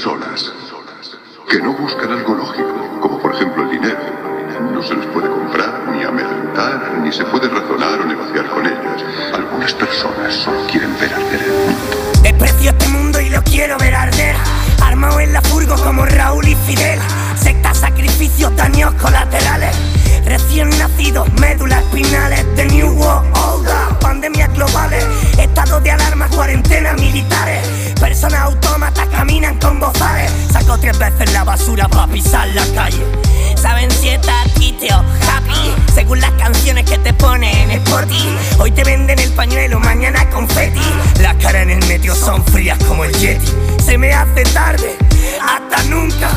personas que no buscan algo lógico, como por ejemplo el dinero. No se les puede comprar, ni amedrentar, ni se puede razonar o negociar con ellas. Algunas personas solo quieren ver arder el mundo. Desprecio este mundo y lo quiero ver arder. Armado en la furgo como Raúl y Fidel. Sectas, sacrificios, daños colaterales. Recién nacidos, médulas espinales de New World Order. Pandemias globales, estado de alarma, cuarentena militares. Personas autómatas Saco tres veces la basura para pisar la calle. Saben si estás triste o happy. Según las canciones que te ponen en Spotify. Hoy te venden el pañuelo, mañana confeti. Las caras en el metro son frías como el Yeti. Se me hace tarde, hasta nunca.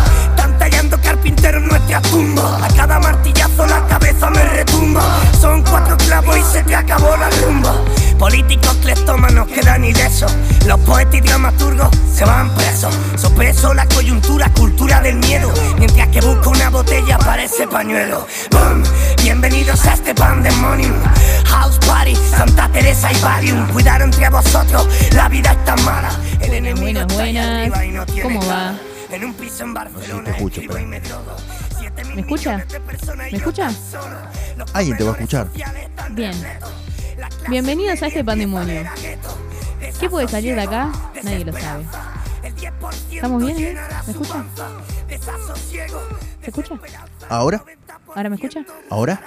En nuestra tumba. A cada martillazo la cabeza me retumba. Son cuatro clavos y se te acabó la rumba. Políticos cleptómanos quedan ilesos. Los poetas y dramaturgos se van presos. Sopeso la coyuntura, cultura del miedo. Mientras que busco una botella para ese pañuelo. Boom. Bienvenidos a este pandemonium. House Party, Santa Teresa y Valium. Cuidado entre vosotros, la vida es tan mala. El enemigo Buenas, está buenas. arriba y no tiene ¿Cómo va? En un piso en Barcelona. mil ¿Me escucha? ¿Me escucha? Alguien te va a escuchar. Bien. Bienvenidos a este pandemonio. ¿Qué puede salir de acá? Nadie lo sabe. El 10% ¿Estamos bien? eh? ¿Me escucha? ¿Se escucha? ¿Ahora? ¿Ahora me escucha? ¿Ahora?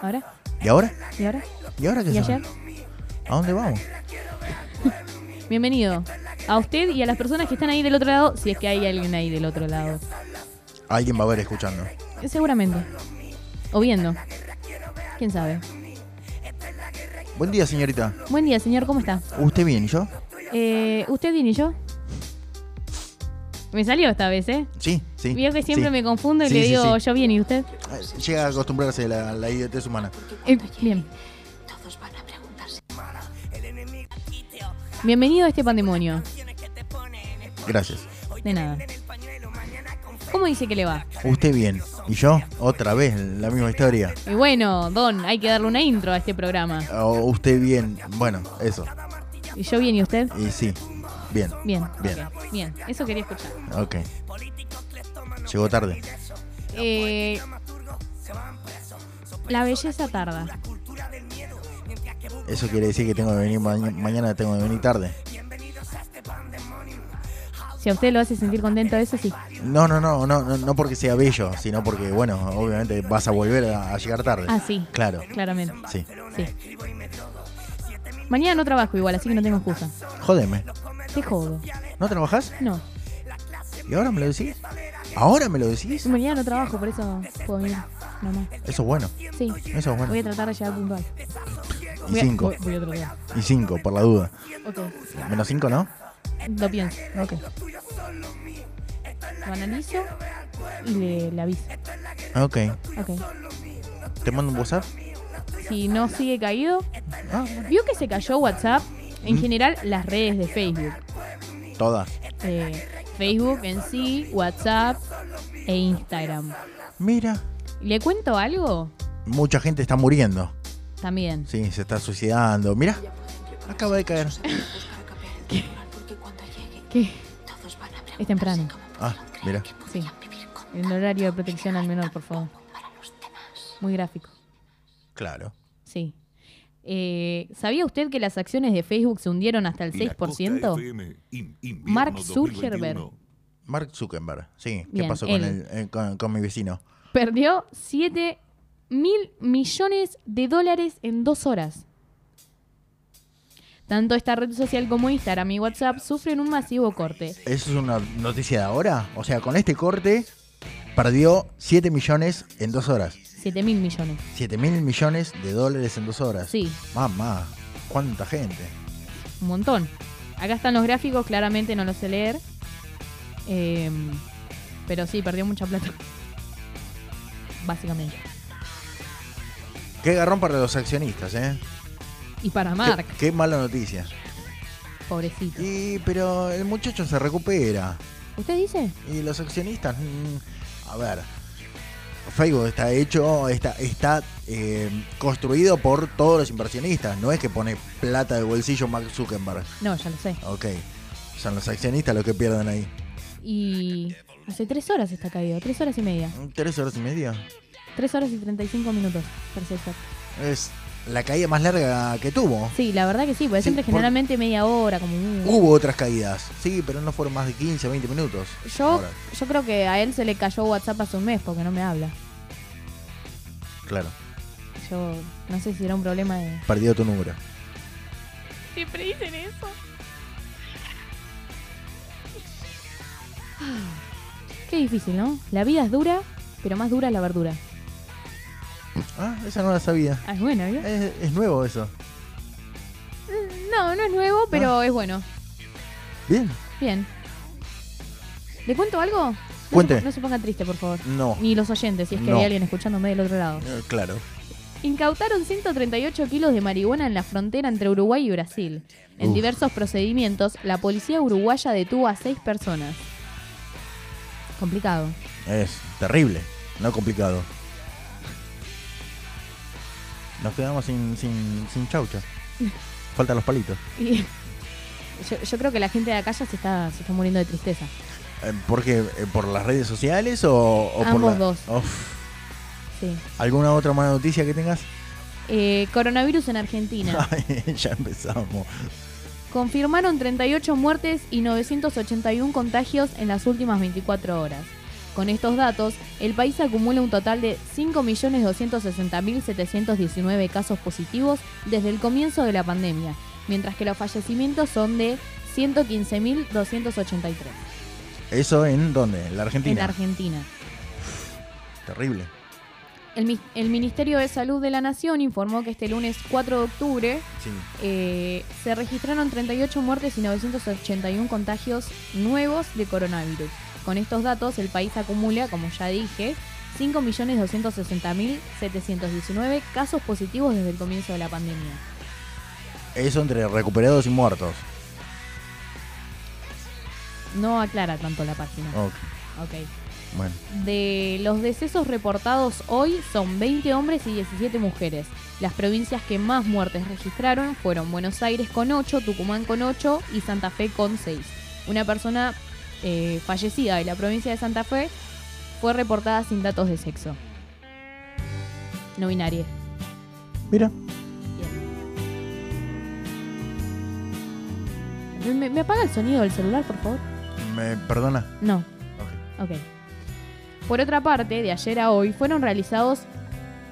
¿Ahora? ¿Y ahora? ¿Y ahora? ¿Y ahora qué ¿Y ayer? ¿A dónde vamos? Bienvenido. A usted y a las personas que están ahí del otro lado, si es que hay alguien ahí del otro lado. Alguien va a ver escuchando. Seguramente. O viendo. ¿Quién sabe? Buen día, señorita. Buen día, señor. ¿Cómo está? ¿Usted bien y yo? Eh, ¿Usted bien y yo? Me salió esta vez, ¿eh? Sí, sí. Vio que siempre sí. me confundo y Sí, le digo sí. yo bien y usted. Eh, Llega a acostumbrarse a la, la idiotez humana. Eh, bien. Bienvenido a este pandemonio. Gracias. De nada. ¿Cómo dice que le va? ¿Usted bien? ¿Y yo? Otra vez, la misma historia. Y bueno, Don, hay que darle una intro a este programa. O ¿Usted bien? Bueno, eso. ¿Y yo bien y usted? Y sí. Bien. Bien. Bien. Bien. Eso quería escuchar. Ok. Llegó tarde. Eh, la belleza tarda. Eso quiere decir que tengo que venir ma- mañana, tengo que venir tarde. Si a usted lo hace sentir contento, eso sí. No, no, no, no, no, no porque sea bello, sino porque, bueno, obviamente vas a volver a, a llegar tarde. Ah, sí. Claro, Claramente. sí. Sí. Mañana no trabajo igual, así que no tengo excusa. Jódeme. Te jodo. ¿No trabajás? No. ¿Y ahora me lo decís? ¿Ahora me lo decís? Mañana no trabajo, por eso puedo venir. Nomás. Eso es bueno. Sí. Eso es bueno. Voy a tratar de llegar puntual. Y Voy a- cinco. Voy, voy a tratar. Y cinco, por la duda. Ok. Menos cinco, ¿no? Lo pienso. Ok. Lo analizo y le, le aviso. Ok. Ok. ¿Te mando un WhatsApp? Si no sigue caído, Ah, vio que se cayó WhatsApp. En Mm. general, las redes de Facebook. todas. Eh, Facebook en sí, WhatsApp e Instagram. Mira, ¿Le cuento algo? mucha gente está muriendo. También. Sí, se está suicidando. Mira, acaba de caer. ¿Qué? Es temprano. Ah, mira. Sí. El horario de protección al menor, por favor. Muy gráfico. Claro. Sí. Eh, ¿Sabía usted que las acciones de Facebook se hundieron hasta el 6%? Mark Zuckerberg. Mark Zuckerberg, sí. ¿Qué Bien, pasó con, él. el, eh, con, con mi vecino? Perdió 7 mil millones de dólares en dos horas. Tanto esta red social como Instagram y WhatsApp sufren un masivo corte. ¿Eso es una noticia de ahora? O sea, con este corte perdió 7 millones en dos horas. 7 mil millones. 7 mil millones de dólares en dos horas. Sí, Mamá, ¿cuánta gente? un montón. Acá están los gráficos, claramente no los sé leer. Eh, pero sí, perdió mucha plata. Básicamente. Qué garrón para los accionistas, ¿eh? Y para Mark, Qué, mala noticia. pobrecito. Y, pero el muchacho se recupera. ¿Usted dice? Y los accionistas, mm, a ver, Facebook está hecho, está, está eh, construido por todos los inversionistas. No es que pone plata de bolsillo Mark Zuckerberg. No, ya lo sé. Ok. Son los accionistas los que pierden ahí. Y hace tres horas está caído, tres horas y media. ¿Tres horas y media? Tres horas y 35 minutos, perfecto. Es la caída más larga que tuvo. Sí, la verdad que sí, porque Sí, siempre por- generalmente media hora, como un... Hubo otras caídas, sí, pero no fueron más de 15 o 20 minutos. Yo, Ahora, yo creo que a él se le cayó WhatsApp hace un mes porque no me habla. claro, Yo no sé si era un problema de... perdió tu número. Siempre dicen eso. Qué difícil, ¿no? La vida es dura, pero más dura es la verdura. Ah, esa no la sabía. Ah, es bueno, ¿vio? Es, es nuevo eso. No, no es nuevo, pero es bueno. Bien. Bien. ¿Le cuento algo? No Cuente. Se, no se ponga triste, por favor. No. Ni los oyentes, si es que No. hay alguien escuchándome del otro lado. Eh, claro. Incautaron 138 kilos de marihuana en la frontera entre Uruguay y Brasil. En Uf. diversos procedimientos, la policía uruguaya detuvo a seis personas. Complicado. Es terrible, no complicado. Nos quedamos sin, sin, sin chaucha. Faltan los palitos. Y yo, yo creo que la gente de acá ya se está, se está muriendo de tristeza. Eh, ¿Por qué? Eh, ¿Por las redes sociales o, o por Ambos la- dos. Sí. ¿Alguna otra mala noticia que tengas? Eh, coronavirus en Argentina. Ay, ya empezamos. Confirmaron 38 muertes y 981 contagios en las últimas 24 horas. Con estos datos, el país acumula un total de 5.260.719 casos positivos desde el comienzo de la pandemia, mientras que los fallecimientos son de 115.283 ¿Eso en dónde? ¿En la Argentina? en Argentina. Terrible. El Ministerio de Salud de la Nación informó que este lunes 4 de octubre Sí. eh, se registraron 38 muertes y 981 contagios nuevos de coronavirus. Con estos datos, el país acumula, como ya dije, 5.260.719 casos positivos desde el comienzo de la pandemia. Eso entre recuperados y muertos. No aclara tanto la página. Ok, Ok. bueno. De los decesos reportados hoy son 20 hombres y 17 mujeres. Las provincias que más muertes registraron fueron Buenos Aires con 8, Tucumán con 8 y Santa Fe con 6. Una persona eh, fallecida de la provincia de Santa Fe fue reportada sin datos de sexo. No binaria. Mira, ¿Me, me apaga el sonido del celular, por favor? me perdona. No. Ok. Ok. Por otra parte, de ayer a hoy fueron realizados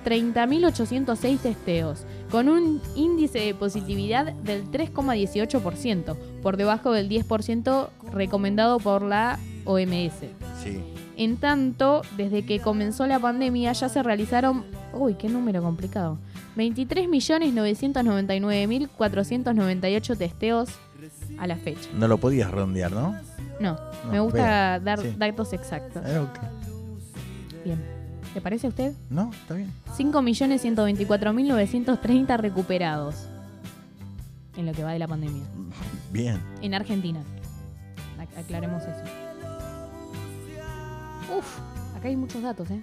30.806 testeos, con un índice de positividad del 3,18%, por debajo del 10% recomendado por la OMS. Sí. En tanto, desde que comenzó la pandemia ya se realizaron, uy, qué número complicado, 23.999.498 testeos a la fecha. No lo podías redondear, ¿no? No, No, me gusta dar sí. datos exactos. Eh. Bien. ¿Le parece a usted? No, está bien. 5.124.930 recuperados en lo que va de la pandemia. Bien. En Argentina. Ac- aclaremos eso. Uf, acá hay muchos datos, ¿eh?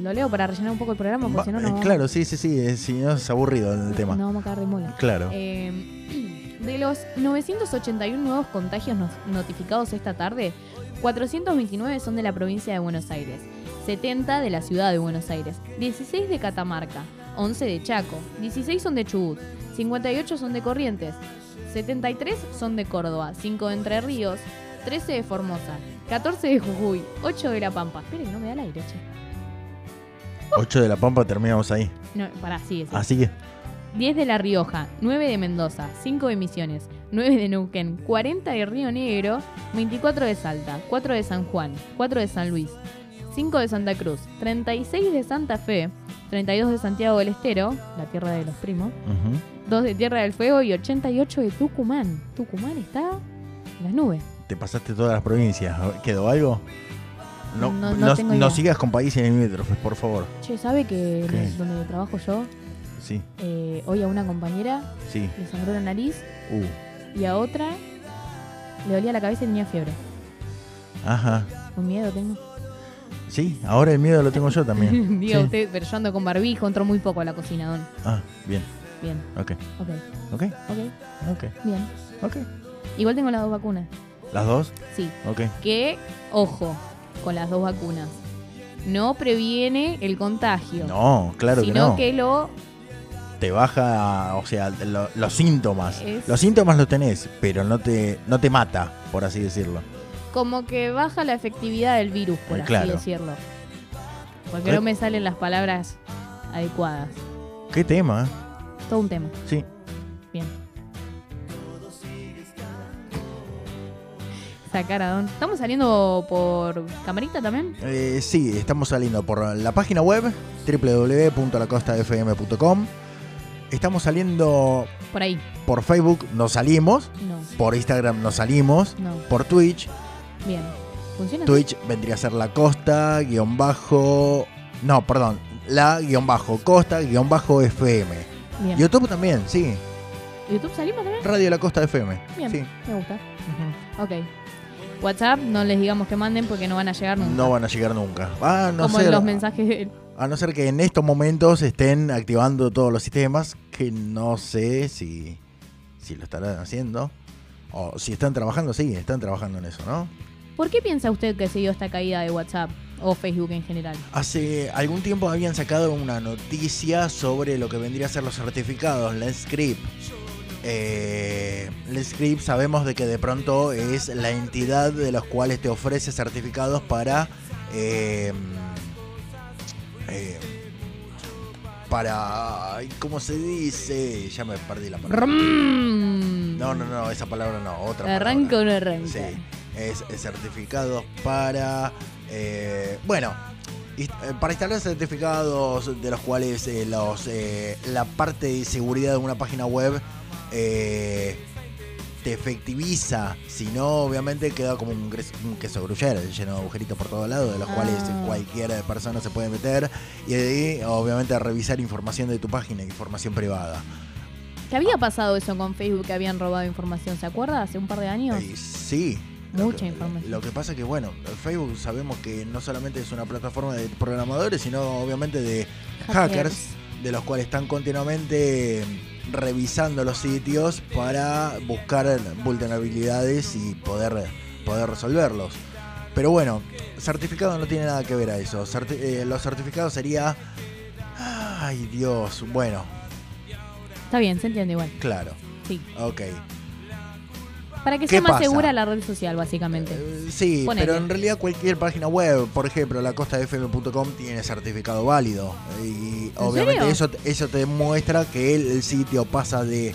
Lo leo para rellenar un poco el programa porque si no, eh, no, claro, sí, sí, sí. eh, Si no es aburrido el tema. no vamos a caer de mola. Claro. Eh, de los 981 nuevos contagios notificados esta tarde, 429 son de la provincia de Buenos Aires, 70 de la ciudad de Buenos Aires, 16 de Catamarca, 11 de Chaco, 16 son de Chubut, 58 son de Corrientes, 73 son de Córdoba, 5 de Entre Ríos, 13 de Formosa, 14 de Jujuy, 8 de La Pampa. Espere que no me da el aire, che. 8 de la Pampa terminamos ahí. No, pará, sigue, sigue. Así que, 10 de La Rioja, 9 de Mendoza, 5 de Misiones, 9 de Neuquén, 40 de Río Negro, 24 de Salta, 4 de San Juan, 4 de San Luis, 5 de Santa Cruz, 36 de Santa Fe, 32 de Santiago del Estero, la tierra de los primos, ujú, 2 de Tierra del Fuego y 88 de Tucumán. Tucumán está en las nubes. te pasaste todas las provincias. ¿Quedó algo? No, No- no sigas con países limítrofes, por favor. Che, ¿sabe que ¿Qué? donde trabajo yo, Sí, eh, hoy a una compañera sí. le sangró la nariz Uh, y a otra le dolía la cabeza y tenía fiebre? ajá. Un miedo tengo. Sí, ahora el miedo lo tengo yo también. Diga Sí. usted, pero yo ando con barbijo, entro muy poco a la cocina, don. Ah, bien. Bien, Ok, ok, ok, ok, ok, bien. ok. Igual tengo las dos vacunas. ¿Las dos? Sí. Ok. Que, ojo, con las dos vacunas. No previene el contagio. No, claro que sino no. que lo Te baja, o sea, lo- los síntomas. Es- Los síntomas los tenés, pero no te, no te mata, por así decirlo. Como que baja la efectividad del virus, por Eh, así claro. decirlo. Porque Eh. no me salen las palabras adecuadas. ¿Qué tema? Todo un tema. Sí. Bien. Sacar a Don. ¿Estamos saliendo por camarita también? Eh, sí, estamos saliendo por la página web www.lacostafm.com. Estamos saliendo Por ahí. por Facebook, nos salimos. No, Por Instagram nos salimos. no. Por Twitch. Bien. ¿Funciona? Twitch vendría a ser la costa, guion bajo. No, perdón. La guion bajo costa, guion bajo FM. Bien. YouTube también, sí. ¿YouTube salimos también? Radio La Costa FM. Bien. Sí. Me gusta. Ok. WhatsApp, no les digamos que manden porque no van a llegar nunca. No van a llegar nunca. Ah, no Como ser- los mensajes de- A no ser que en estos momentos estén activando todos los sistemas, que no sé si, si lo estarán haciendo. O si están trabajando, sí, están trabajando en eso, ¿no? ¿Por qué piensa usted que se dio esta caída de WhatsApp o Facebook en general? Hace algún tiempo habían sacado una noticia sobre lo que vendría a ser los certificados, la script. Eh, la script sabemos de que de pronto es la entidad de los cuales te ofrece certificados para eh, eh, para ¿cómo se dice? Ya me perdí la palabra. No, no, no, esa palabra no, otra ¿Arranca palabra. o no arranca? Sí, es, es certificados para. eh, bueno, eh, para instalar certificados de los cuales eh, los eh, la parte de seguridad de una página web eh, te efectiviza. Si no, obviamente queda como un, un queso gruyere lleno de agujeritos por todos lados, de los cuales Ah. cualquier persona se puede meter. Y de ahí, obviamente, revisar información de tu página, información privada. ¿Qué había pasado eso con Facebook que habían robado información? ¿Se acuerda? Hace un par de años. Sí. Lo Mucha que- información. Lo que pasa es que, bueno, Facebook sabemos que no solamente es una plataforma de programadores, sino obviamente de hackers, de los cuales están continuamente revisando los sitios para buscar vulnerabilidades y poder, poder resolverlos. Pero bueno, certificado no tiene nada que ver a eso. Certi- eh, los certificados sería... Ay Dios, bueno, Está bien, se entiende igual. claro, Sí. ok. Para que ¿Qué sea más pasa? segura la red social, básicamente. Eh, Sí, pero en realidad cualquier página web, por ejemplo, lacostafm.com tiene certificado válido. Y obviamente serio? eso, eso te demuestra que el, el sitio pasa de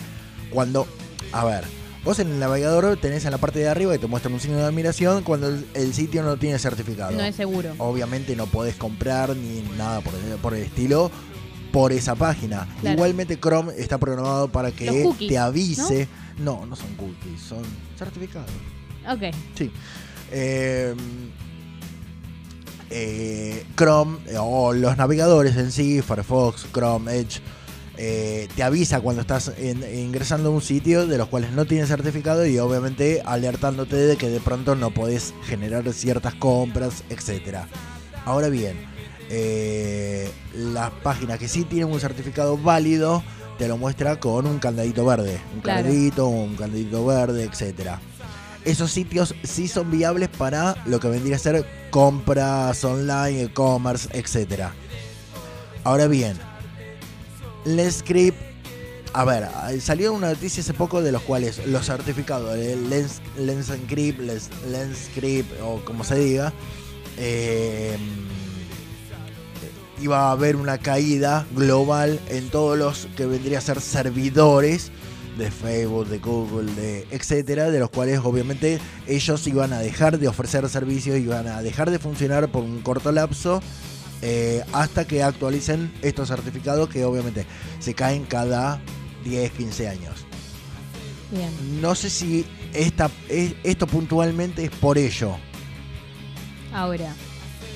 cuando... A ver, vos en el navegador tenés en la parte de arriba y te muestra un signo de admiración cuando el, el sitio no tiene certificado. No es seguro. Obviamente no podés comprar ni nada por el, por el estilo por esa página. Claro. Igualmente Chrome está programado para que cookies, te avise. ¿no? No, son cookies, son certificados. Ok. Sí. Eh, eh, Chrome eh, o los navegadores en sí, Firefox, Chrome, Edge, eh, te avisa cuando estás en- ingresando a un sitio de los cuales no tienes certificado y obviamente alertándote de que de pronto no podés generar ciertas compras, etcétera. Ahora bien, eh, las páginas que sí tienen un certificado válido te lo muestra con un candadito verde, un Claro. candadito, un candadito verde, etcétera esos sitios sí son viables para lo que vendría a ser compras online, e-commerce, etc. Ahora bien, Lenscript, a ver, salió una noticia hace poco de los cuales los certificados de Lens, Lens Encrypt, Lens, Lenscript o como se diga, eh, iba a haber una caída global en todos los que vendría a ser servidores de Facebook, de Google, de etcétera, de los cuales obviamente ellos iban a dejar de ofrecer servicios, iban a dejar de funcionar por un corto lapso eh, hasta que actualicen estos certificados que obviamente se caen cada 10, 15 años. Bien. No sé si esta, es- esto puntualmente es por ello. Ahora,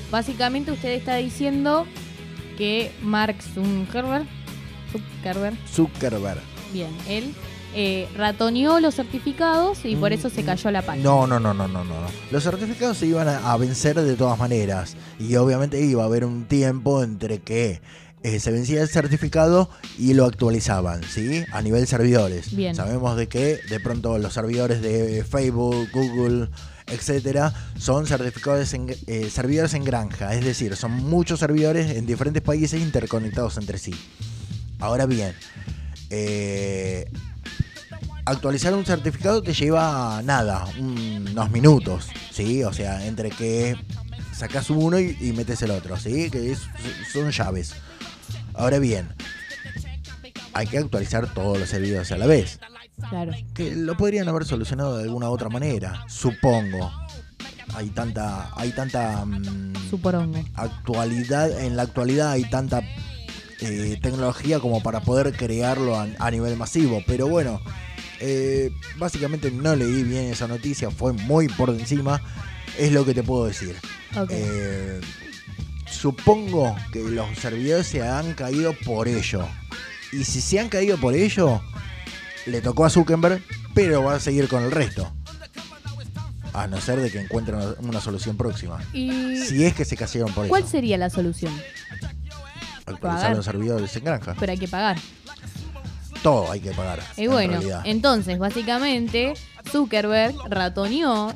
básicamente usted está diciendo que Mark Zuckerberg, Zuckerberg, Zuckerberg. bien, él eh, ratoneó los certificados y por eso se cayó la página. No, no, no, no, no, no. Los certificados se iban a, a vencer de todas maneras. Y obviamente iba a haber un tiempo entre que eh, se vencía el certificado y lo actualizaban, ¿sí? A nivel servidores. Bien. Sabemos de que de pronto los servidores de Facebook, Google, etcétera, son certificados en, eh, servidores en granja, es decir, son muchos servidores en diferentes países interconectados entre sí. Ahora bien, eh, actualizar un certificado te lleva nada, unos minutos, ¿sí? O sea, entre que sacas uno y, metes el otro, ¿sí? Que son llaves. Ahora bien, hay que actualizar todos los servidores a la vez. Claro. Que lo podrían haber solucionado de alguna otra manera, supongo. Hay tanta, hay tanta mm, Suporongo. actualidad, en la actualidad hay tanta eh, tecnología como para poder crearlo a, a nivel masivo. Pero bueno, eh, básicamente no leí bien esa noticia, fue muy por encima, es lo que te puedo decir. Eh, supongo que los servidores se han caído por ello. Y si se han caído por ello, le tocó a Zuckerberg, pero va a seguir con el resto. A no ser de que encuentren una, solución próxima. ¿Y Si es que se cayeron por cuál eso. sería la solución? Actualizar los servidores en granja. Pero hay que pagar. Todo hay que pagar. Y en bueno, realidad. entonces, básicamente, Zuckerberg ratoneó.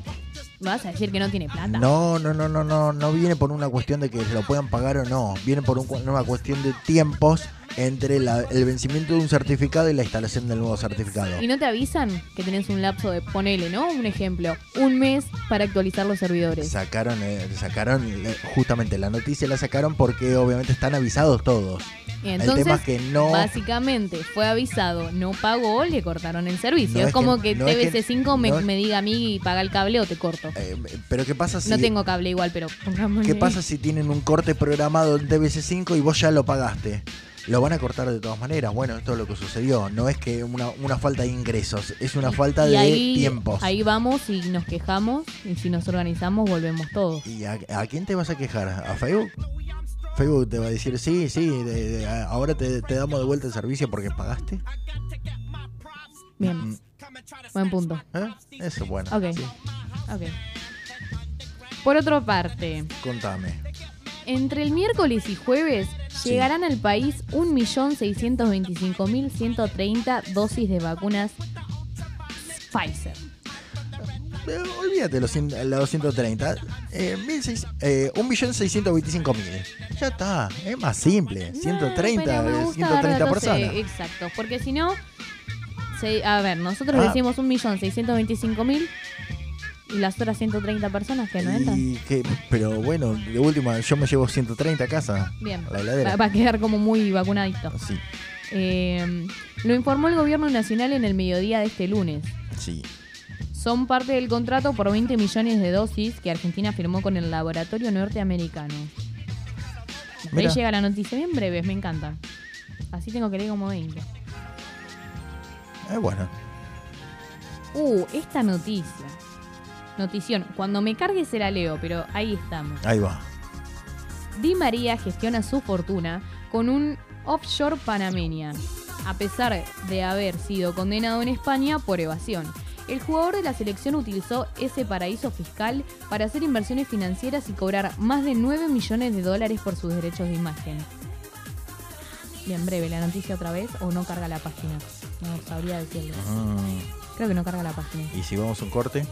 ¿Vas a decir que no tiene plata? No, no, no, no, no, no viene por una cuestión de que se lo puedan pagar o no. Viene por un una cuestión de tiempos entre la- el vencimiento de un certificado y la instalación del nuevo certificado. ¿Y no te avisan que tenés un lapso de, ponele, ¿no? Un ejemplo, un mes para actualizar los servidores? Sacaron, eh, sacaron eh, justamente la noticia la sacaron porque obviamente están avisados todos. Y el entonces, tema es que no. básicamente, fue avisado, no pagó, le cortaron el servicio. No es es como que- no es que- TBC5 me, no es- me diga a mí paga el cable o te corto. eh, pero qué pasa si No tengo cable igual, pero pongámosle. qué pasa si tienen un corte programado en TBC5 y vos ya lo pagaste. Lo van a cortar de todas maneras. Bueno, esto es lo que sucedió. No es que una, una falta de ingresos, es una falta Y de ahí, tiempos. Ahí vamos y nos quejamos y si nos organizamos volvemos todos. ¿Y a, a quién te vas a quejar? ¿A Facebook? Facebook te va a decir, sí, sí, de- ahora te, te damos de vuelta el servicio porque pagaste. Bien, Mm, buen punto. ¿eh? Eso es bueno. Sí. Ok. Por otra parte, Contame. entre el miércoles y jueves Sí. llegarán al país 1.625.130 dosis de vacunas Pfizer. Eh, olvídate los, los 130. Eh, mil seis- eh, 1.625.000. Ya está. Es más simple. 130, No, pero me eh, gusta 130 dar datos, eh, personas. Exacto, porque si no, se- a ver, nosotros Ah. decimos 1.625.000 y las otras 130 personas que no entran. Y que, pero bueno, de última, yo me llevo 130 a casa. Bien, La heladera. va, a quedar como muy vacunadito. Sí, Eh, lo informó el gobierno nacional en el mediodía de este lunes. sí. Son parte del contrato por 20 millones de dosis que Argentina firmó con el laboratorio norteamericano. Ahí llega la noticia bien breve, me encanta. Así tengo que leer como 20. Eh, bueno. Uh, esta noticia. Notición. Cuando me cargue se la leo, pero ahí estamos. Ahí va. Di María gestiona su fortuna con un offshore panameña, a pesar de haber sido condenado en España por evasión. El jugador de la selección utilizó ese paraíso fiscal para hacer inversiones financieras y cobrar más de 9 millones de dólares por sus derechos de imagen. Bien breve, la noticia otra vez o no carga la página. No sabría decirlo. Mm, Creo que no carga la página. Y si vamos a un corte.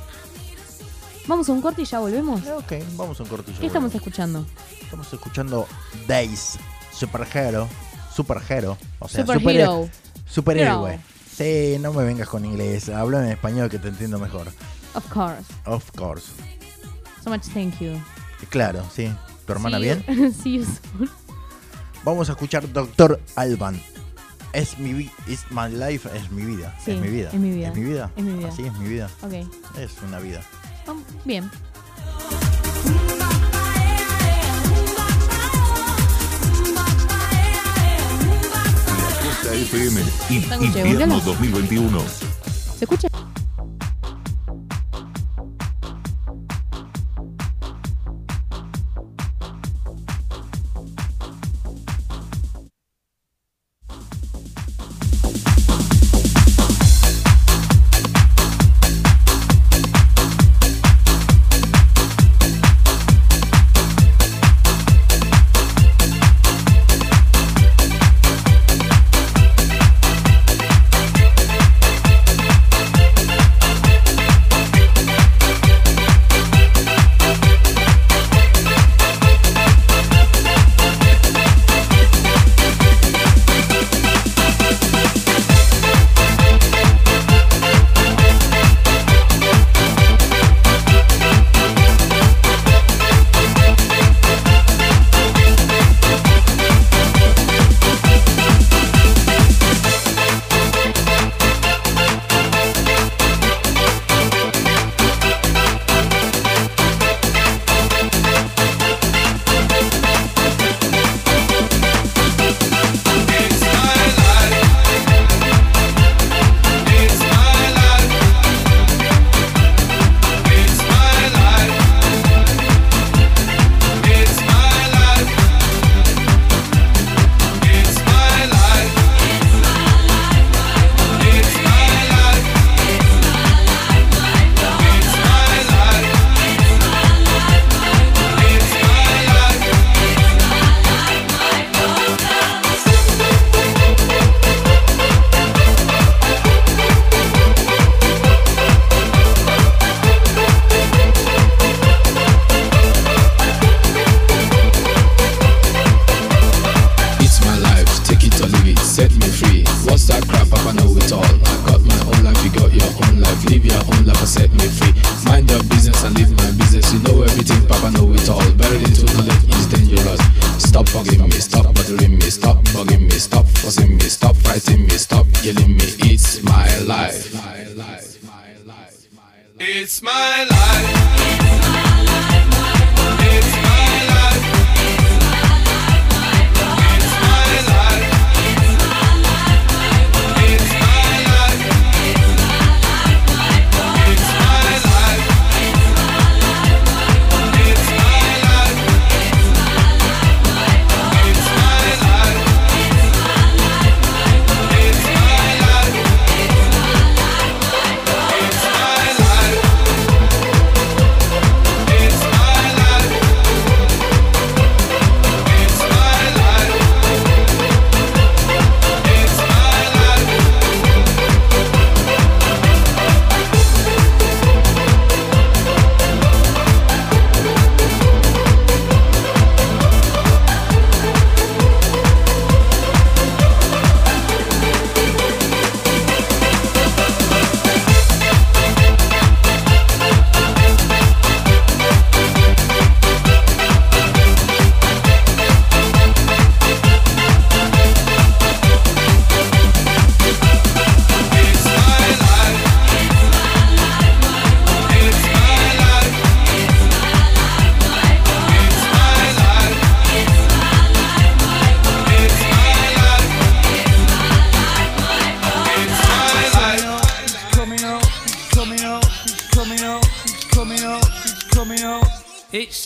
Vamos a un corte y ya volvemos. Eh, Ok, vamos a un cortillo. ¿Qué estamos escuchando? Estamos escuchando Days, Superhero, Superhero, o sea, Superhero. super- superhéroe. Sí, no me vengas con inglés, habla en español que te entiendo mejor. Of course. Of course. So much thank you. Claro, sí. ¿Tu hermana See bien? you- See you soon. Vamos a escuchar Doctor Alban. Es mi vida, is my life, es mi vida. Sí, es mi vida. es mi vida. Es mi vida. Es mi vida. Así es mi vida. Ok. Es una vida. Bien. FM y Invierno bondiola. 2021. ¿Se escucha?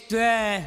对。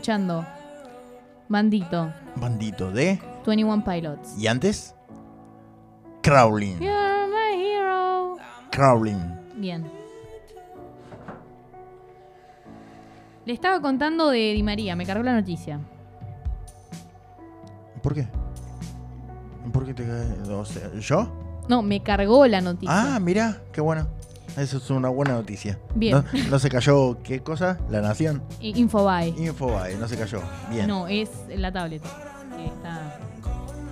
Escuchando. Bandito. Bandito de. 21 Pilots. ¿Y antes? Crawling. You're my hero. Crawling. Bien. Le estaba contando de Di María, me cargó la noticia. ¿Por qué? ¿Por qué te? O sea, ¿Yo? No, me cargó la noticia. Ah, mira, qué bueno. Eso es una buena noticia. Bien. ¿No, no se cayó qué cosa? La Nación. Infobae. Infobae, no se cayó. Bien. No, es la tablet. Que está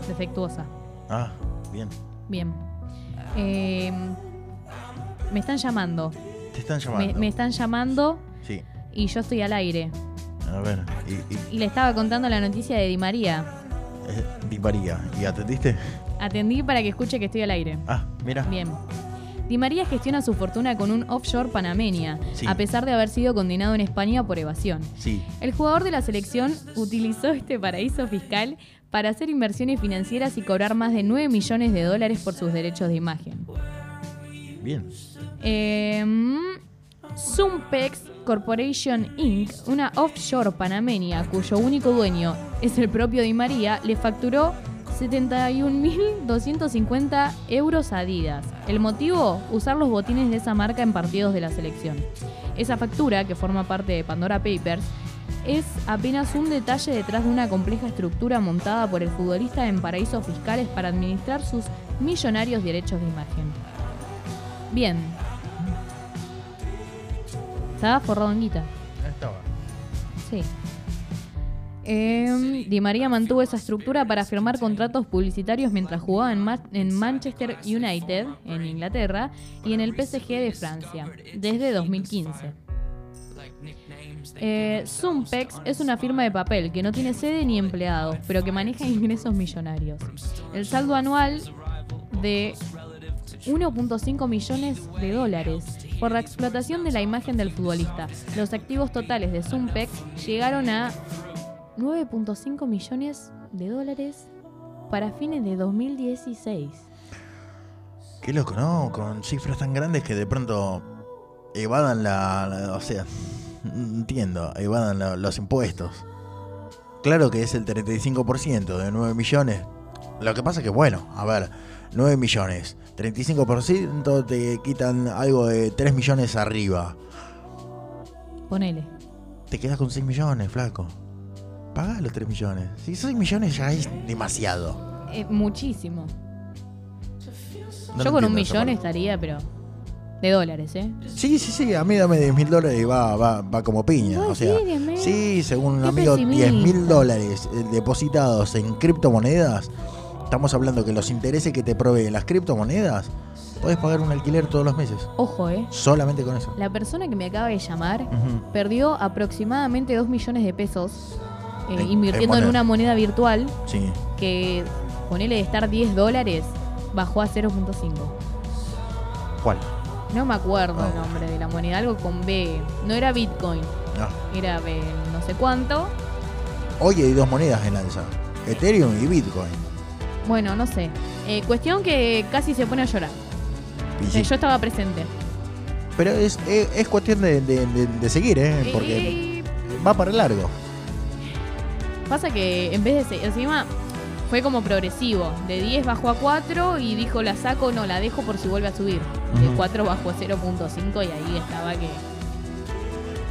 defectuosa. Ah, bien. Bien. Eh, me están llamando. Te están Me, llamando. me están llamando Sí. y yo estoy al aire. A ver. Y, y Y le estaba contando la noticia de Di María. eh, Di María. ¿Y atendiste? Atendí para que escuche que estoy al aire. Ah, mira. Bien. Di María gestiona su fortuna con un offshore panameña, Sí. a pesar de haber sido condenado en España por evasión. Sí. El jugador de la selección utilizó este paraíso fiscal para hacer inversiones financieras y cobrar más de 9 millones de dólares por sus derechos de imagen. Bien. Eh, Sumpex Corporation Inc., una offshore panameña cuyo único dueño es el propio Di María, le facturó 71.250 euros a Adidas. El motivo, usar los botines de esa marca en partidos de la selección. Esa factura, que forma parte de Pandora Papers, es apenas un detalle detrás de una compleja estructura montada por el futbolista en paraísos fiscales para administrar sus millonarios derechos de imagen. Bien. Estaba forrado en guita. Estaba. Sí. Eh, Di María mantuvo esa estructura para firmar contratos publicitarios mientras jugaba en, Ma- en Manchester United, en Inglaterra, y en el PSG de Francia, desde 2015. Eh, Sumpex es una firma de papel que no tiene sede ni empleados, pero que maneja ingresos millonarios. El saldo anual de 1.5 millones de dólares por la explotación de la imagen del futbolista. Los activos totales de Sumpex llegaron a 9.5 millones de dólares para fines de 2016. Qué loco, ¿no? Con cifras tan grandes que de pronto evadan la. la- o sea, entiendo, evadan la- los impuestos. Claro que es el 35% de 9 millones. Lo que pasa que, bueno, a ver, 9 millones. 35% te quitan algo de 3 millones arriba. Ponele. Te quedas con 6 millones, flaco. Pagá los 3 millones. Si 6 millones ya es demasiado. Eh, muchísimo. No Yo con un millón estaría, pero. De dólares, ¿eh? Sí, sí, sí, a mí dame 10 mil dólares y va, va, va como piña. O sea, sí, 10.000. sí, según un Qué amigo, 10 mil pesimista. dólares eh, depositados en criptomonedas. Estamos hablando que los intereses que te proveen las criptomonedas, puedes pagar un alquiler todos los meses. Ojo, ¿eh? Solamente con eso. La persona que me acaba de llamar perdió aproximadamente 2 millones de pesos eh, En- en invirtiendo en una moneda virtual Sí. que ponele de estar 10 dólares, bajó a 0.5. ¿Cuál? No me acuerdo el Oh. nombre de la moneda, algo con B. No era Bitcoin, No. era B no sé cuánto. Hoy hay dos monedas en alza. Ethereum y Bitcoin. Bueno, no sé. Eh, cuestión que casi se pone a llorar. Eh. Yo estaba presente. Pero es, es, es cuestión de, de- de- de seguir, ¿eh? Porque va para largo. Pasa que en vez de ser, encima fue como progresivo. De 10 bajó a 4 y dijo la saco, no, la dejo por si vuelve a subir. De Ujú. 4 bajó a 0.5 y ahí estaba que...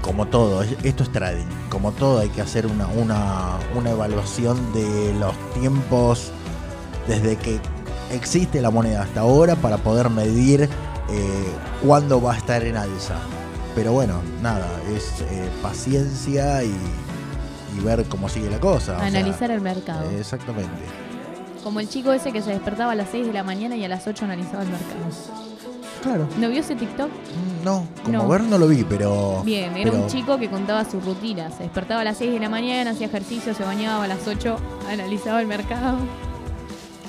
Como todo, es- esto es trading. Como todo hay que hacer una, una, una evaluación de los tiempos desde que existe la moneda hasta ahora para poder medir eh, cuándo va a estar en alza. Pero bueno, nada, es eh, paciencia y, y ver cómo sigue la cosa. o sea, Analizar el mercado. Exactamente. Como el chico ese que se despertaba a las 6 de la mañana y a las 8 analizaba el mercado. Claro. ¿No vio ese TikTok? Mm, No, como No. ver no lo vi, pero. Bien, era pero- un chico que contaba su rutina. Se despertaba a las 6 de la mañana, hacía ejercicio, se bañaba a las 8, analizaba el mercado.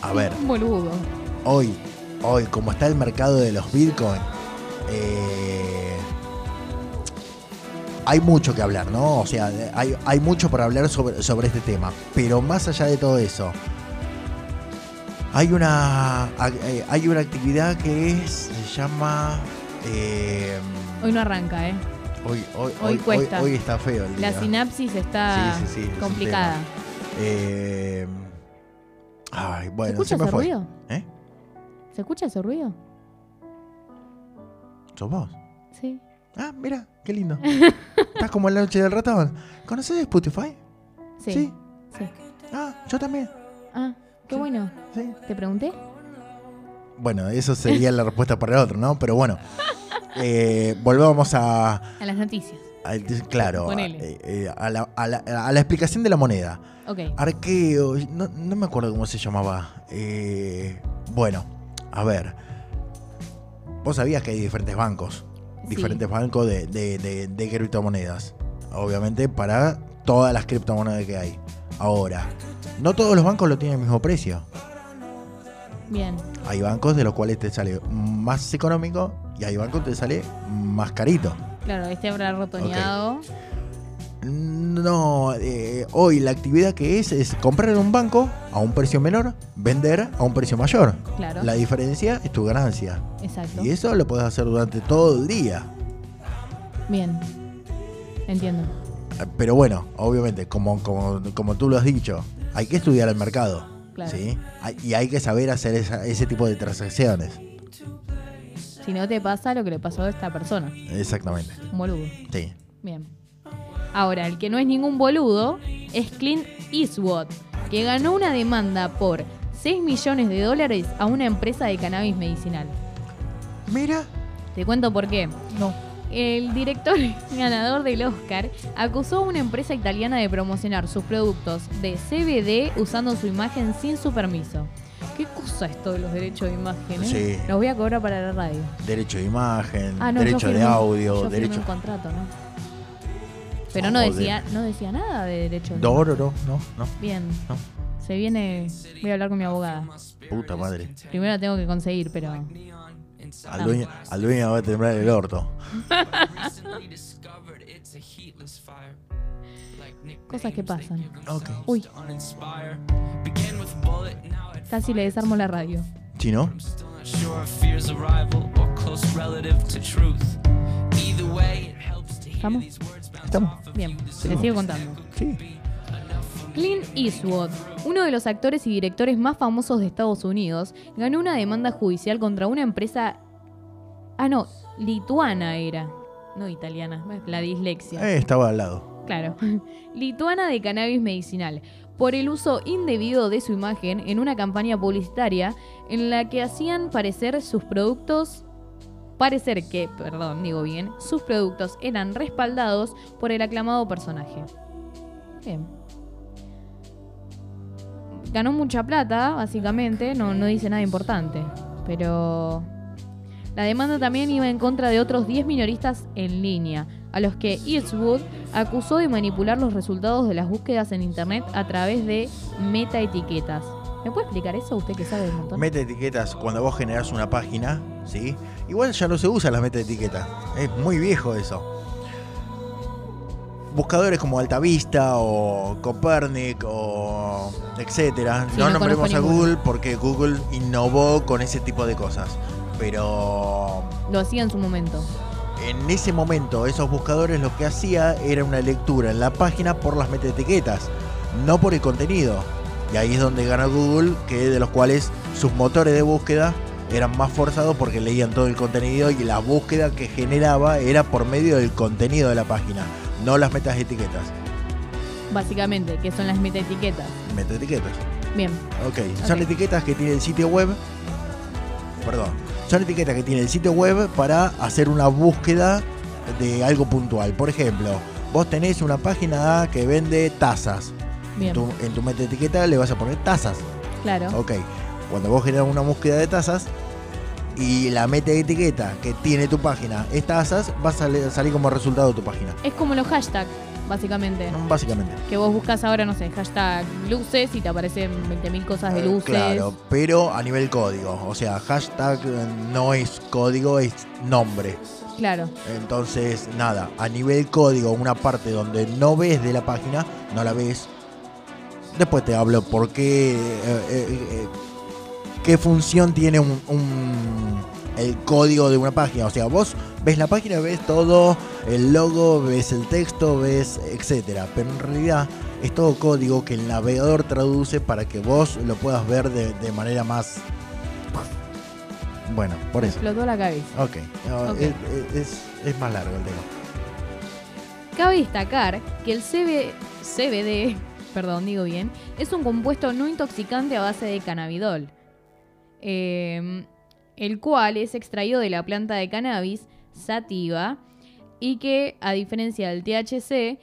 A ver, Un boludo. hoy, hoy, como está el mercado de los Bitcoin, eh, hay mucho que hablar, ¿no? O sea, hay, hay mucho para hablar sobre, sobre este tema. Pero más allá de todo eso, hay una, eh, hay una actividad que es, se llama... eh, Hoy no arranca, ¿eh? hoy, hoy, Hoy hoy, cuesta. hoy- está feo el La día. sinapsis está Sí, sí, sí, es un complicada. Eh, ay, bueno, escucha se me ese fue. ruido? ¿Eh? ¿Se escucha ese ruido? ¿Sos vos? Sí. Ah, mira, qué lindo. Estás como en la noche del ratón. ¿Conoces Spotify? Sí. Sí. Sí. Ah, yo también. Ah, qué bueno. Sí. ¿Te pregunté? Bueno, eso sería la respuesta para el otro, ¿no? Pero bueno, eh, volvamos a, A las noticias. a- claro, a, eh, a la, a la- a la explicación de la moneda. Ok. Arqueo, no, no me acuerdo cómo se llamaba. Eh, bueno, a ver. Vos sabías que hay diferentes bancos. Sí. Diferentes bancos de, de- de- de criptomonedas. Obviamente para todas las criptomonedas que hay. Ahora, no todos los bancos lo tienen el mismo precio. Bien. Hay bancos de los cuales te sale más económico y hay bancos que te sale más carito. Claro, este habrá rotoneado. No, eh, hoy la actividad que es es comprar en un banco a un precio menor, vender a un precio mayor. Claro. La diferencia es tu ganancia. Exacto. Y eso lo puedes hacer durante todo el día. Bien. Entiendo. Eh, Pero bueno, obviamente, como, como, como tú lo has dicho, hay que estudiar el mercado. Claro. ¿sí? Y hay que saber hacer esa- ese tipo de transacciones. Si no te pasa lo que le pasó a esta persona. Exactamente. Un boludo. Sí. Bien. Ahora, el que no es ningún boludo es Clint Eastwood, que ganó una demanda por 6 millones de dólares a una empresa de cannabis medicinal. Mira. Te cuento por qué. No. El director ganador del Oscar acusó a una empresa italiana de promocionar sus productos de CBD usando su imagen sin su permiso. ¿Qué cosa esto de los derechos de imagen? eh? Sí. Los voy a cobrar para la radio. Derecho de imagen, Ah, no, derecho de firmé audio, yo derecho. un contrato, ¿no? Pero no decía, no decía nada de derechos de No, no, no, no, no. Bien. No. Se viene. Voy a hablar con mi abogada. Puta madre. Primero la tengo que conseguir, pero. Al dueño, al dueño va a temblar el orto. Cosas que pasan. Ok. Uy. Casi le desarmo la radio. To hear ¿Estamos? Estamos. Bien, te sigo contando. Sí. Clint Eastwood, uno de los actores y directores más famosos de Estados Unidos, ganó una demanda judicial contra una empresa. Ah, no, lituana era. No italiana, la dislexia. Eh, estaba al lado. Claro. Lituana de cannabis medicinal. Por el uso indebido de su imagen en una campaña publicitaria en la que hacían parecer sus productos. Parecer que, perdón, digo bien, sus productos eran respaldados por el aclamado personaje. Bien. Ganó mucha plata, básicamente, no, no dice nada importante. Pero la demanda también iba en contra de otros 10 minoristas en línea, a los que Eastwood acusó de manipular los resultados de las búsquedas en Internet a través de metaetiquetas. ¿Me puede explicar eso usted que sabe un montón? Meta etiquetas cuando vos generás una página, ¿sí? Igual ya no se usa las meta etiquetas. Es muy viejo eso. Buscadores como Altavista o Copernic o etcétera. Sí, no, no nombremos a. Google porque Google innovó con ese tipo de cosas. Pero Lo hacía en su momento. en ese momento esos buscadores lo que hacía era una lectura en la página por las metaetiquetas, no por el contenido. Y ahí es donde gana Google, que de los cuales sus motores de búsqueda eran más forzados porque leían todo el contenido y la búsqueda que generaba era por medio del contenido de la página, no las metas etiquetas. Básicamente, que son las metaetiquetas. Metaetiquetas. Bien. Ok, son etiquetas que tiene el sitio web. Perdón. Son etiquetas que tiene el sitio web para hacer una búsqueda de algo puntual. Por ejemplo, vos tenés una página que vende tazas. Bien. En tu meta etiqueta le vas a poner tazas. Claro. Ok. Cuando vos generas una búsqueda de tazas y la meta etiqueta que tiene tu página es tazas, va a sali- salir como resultado tu página. Es como los hashtags, básicamente. Básicamente. Que vos buscas ahora, no sé, hashtag luces y te aparecen 20.000 cosas de Eh, luces. Claro, pero a nivel código. O sea, hashtag no es código, es nombre. Claro. Entonces, nada, a nivel código, una parte donde no ves de la página, no la ves. Después te hablo por qué, eh, eh, eh, qué función tiene un, un- el código de una página. O sea, vos ves la página, ves todo, el logo, ves el texto, ves etcétera. Pero en realidad es todo código que el navegador traduce para que vos lo puedas ver de, de manera más... Bueno, por Me eso. explotó la cabeza. Ok, no, Ok. Es, es- es más largo el tema. Cabe destacar que el CB CBD, perdón, digo bien, es un compuesto no intoxicante a base de cannabidol, eh, el cual es extraído de la planta de cannabis sativa y que, a diferencia del THC,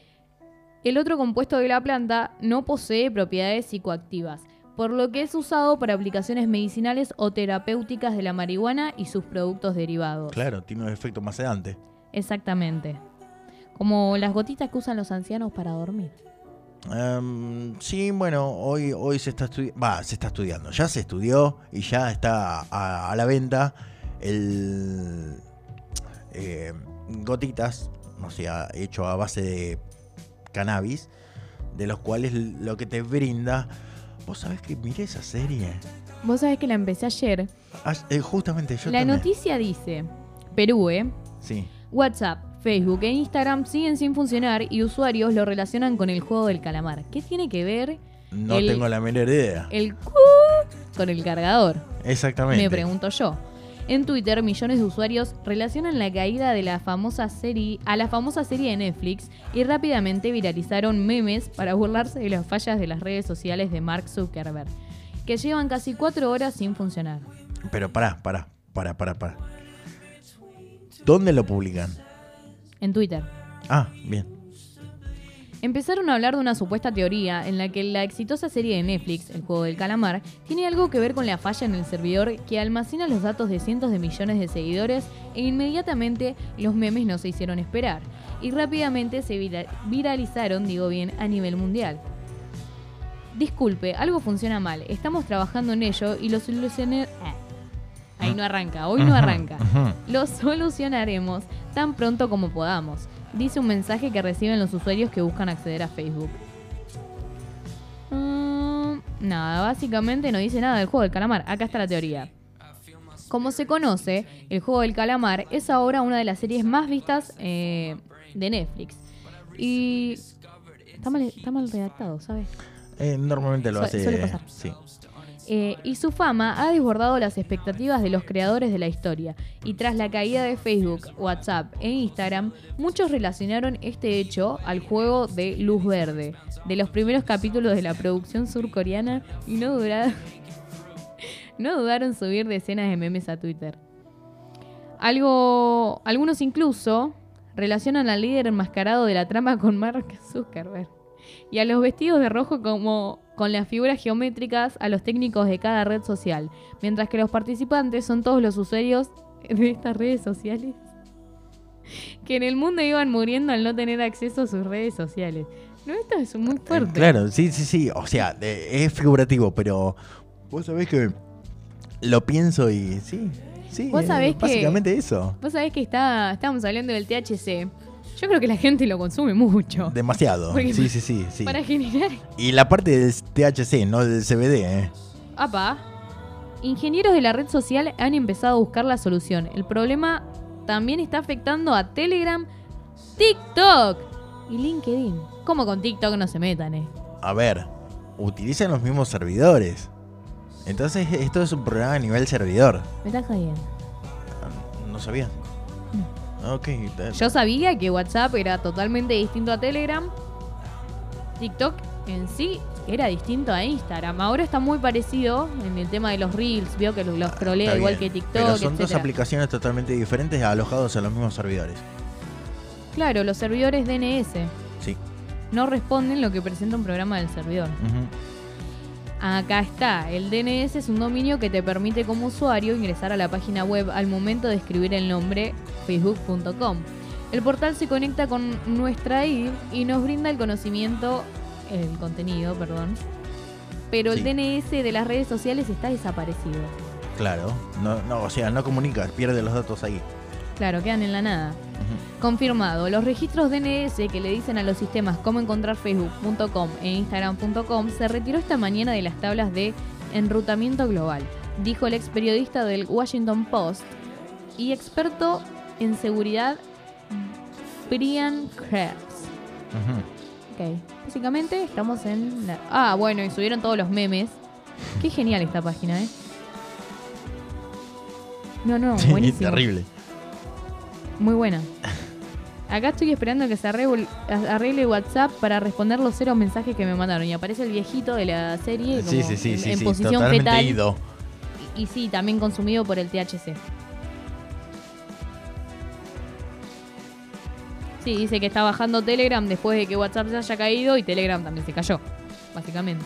el otro compuesto de la planta no posee propiedades psicoactivas, por lo que es usado para aplicaciones medicinales o terapéuticas de la marihuana y sus productos derivados. Claro, tiene un efecto más sedante. Exactamente. Como las gotitas que usan los ancianos para dormir. Em, sí, bueno, hoy, hoy se está estudiando. Va, se está estudiando. Ya se estudió y ya está a, a la venta el. eh, gotitas, o sea, hecho a base de cannabis, de los cuales lo que te brinda. Vos sabés que miré esa serie. Vos sabés que la empecé ayer. Ah, eh, justamente yo la también. noticia dice, Perú, ¿eh? Sí. WhatsApp, Facebook e Instagram siguen sin funcionar y usuarios lo relacionan con el juego del calamar. ¿Qué tiene que ver No el- tengo la menor idea. el cu con el cargador? Exactamente. Me pregunto yo. En Twitter, millones de usuarios relacionan la caída de la famosa serie a la famosa serie de Netflix y rápidamente viralizaron memes para burlarse de las fallas de las redes sociales de Mark Zuckerberg, que llevan casi cuatro horas sin funcionar. Pero pará, pará, pará, pará, pará. ¿Dónde lo publican? En Twitter. Ah, bien. Empezaron a hablar de una supuesta teoría en la que la exitosa serie de Netflix, El juego del calamar, tiene algo que ver con la falla en el servidor que almacena los datos de cientos de millones de seguidores e inmediatamente los memes no se hicieron esperar y rápidamente se vira- viralizaron, digo bien, a nivel mundial. Disculpe, algo funciona mal, estamos trabajando en ello y lo solucioné... Ahí no arranca, hoy no arranca. Lo solucionaremos tan pronto como podamos, dice un mensaje que reciben los usuarios que buscan acceder a Facebook. Mm, nada, básicamente no dice nada del juego del calamar. Acá está la teoría. Como se conoce, el juego del calamar es ahora una de las series más vistas eh, de Netflix. Y está mal, está mal redactado, ¿sabes? Eh, normalmente lo Su- hace. suele pasar. Sí. Eh, y su fama ha desbordado las expectativas de los creadores de la historia. Y tras la caída de Facebook, WhatsApp e Instagram, muchos relacionaron este hecho al juego de Luz Verde, de los primeros capítulos de la producción surcoreana, y no dudaron, no dudaron subir decenas de memes a Twitter. Algo, algunos incluso relacionan al líder enmascarado de la trama con Mark Zuckerberg y a los vestidos de rojo como con las figuras geométricas a los técnicos de cada red social, mientras que los participantes son todos los usuarios de estas redes sociales que en el mundo iban muriendo al no tener acceso a sus redes sociales. No, esto es muy fuerte. Claro, sí, sí, sí. O sea, de- es figurativo, pero Vos sabés que lo pienso y sí, sí. Vos eh, sabés que- Básicamente eso. Vos sabés que está, estábamos hablando del THC. Yo creo que la gente lo consume mucho. Demasiado. Porque- Sí, sí, sí, sí. Para generar. Y la parte del THC, no del CBD, ¿eh? Apa. Ingenieros de la red social han empezado a buscar la solución. El problema también está afectando a Telegram, TikTok y LinkedIn. ¿Cómo con TikTok no se metan, eh? A ver, utilizan los mismos servidores. Entonces, esto es un programa a nivel servidor. Me estás jodiendo. ¿No sabía? Ok. Yo sabía que WhatsApp era totalmente distinto a Telegram. TikTok en sí era distinto a Instagram. Ahora está muy parecido en el tema de los reels. Veo que los, los trolea está igual bien, que TikTok, Pero son dos aplicaciones totalmente diferentes alojados en los mismos servidores. Claro, los servidores DNS Sí. no responden lo que presenta un programa del servidor. Ujú. Acá está, el DNS es un dominio que te permite como usuario ingresar a la página web al momento de escribir el nombre facebook.com. El portal se conecta con nuestra ID y nos brinda el conocimiento, el contenido, perdón. Pero el. DNS de las redes sociales está desaparecido. Claro. No, no, o sea, no comunica, pierde los datos ahí. Claro, quedan en la nada. Confirmado, los registros DNS que le dicen a los sistemas cómo encontrar facebook.com e instagram.com se retiró esta mañana de las tablas de enrutamiento global, dijo el ex periodista del Washington Post y experto en seguridad Brian Krebs. Ok, básicamente estamos en... la- Ah, bueno, y subieron todos los memes. Qué genial esta página, ¿eh? No, no, buenísimo. terrible. Muy buena. Acá estoy esperando que se arregle, arregle WhatsApp para responder los cero mensajes que me mandaron. Y aparece el viejito de la serie como sí, sí, en, sí, en sí, posición fetal. ido. Y, y sí, también consumido por el THC. Sí, dice que está bajando Telegram después de que WhatsApp se haya caído y Telegram también se cayó, básicamente.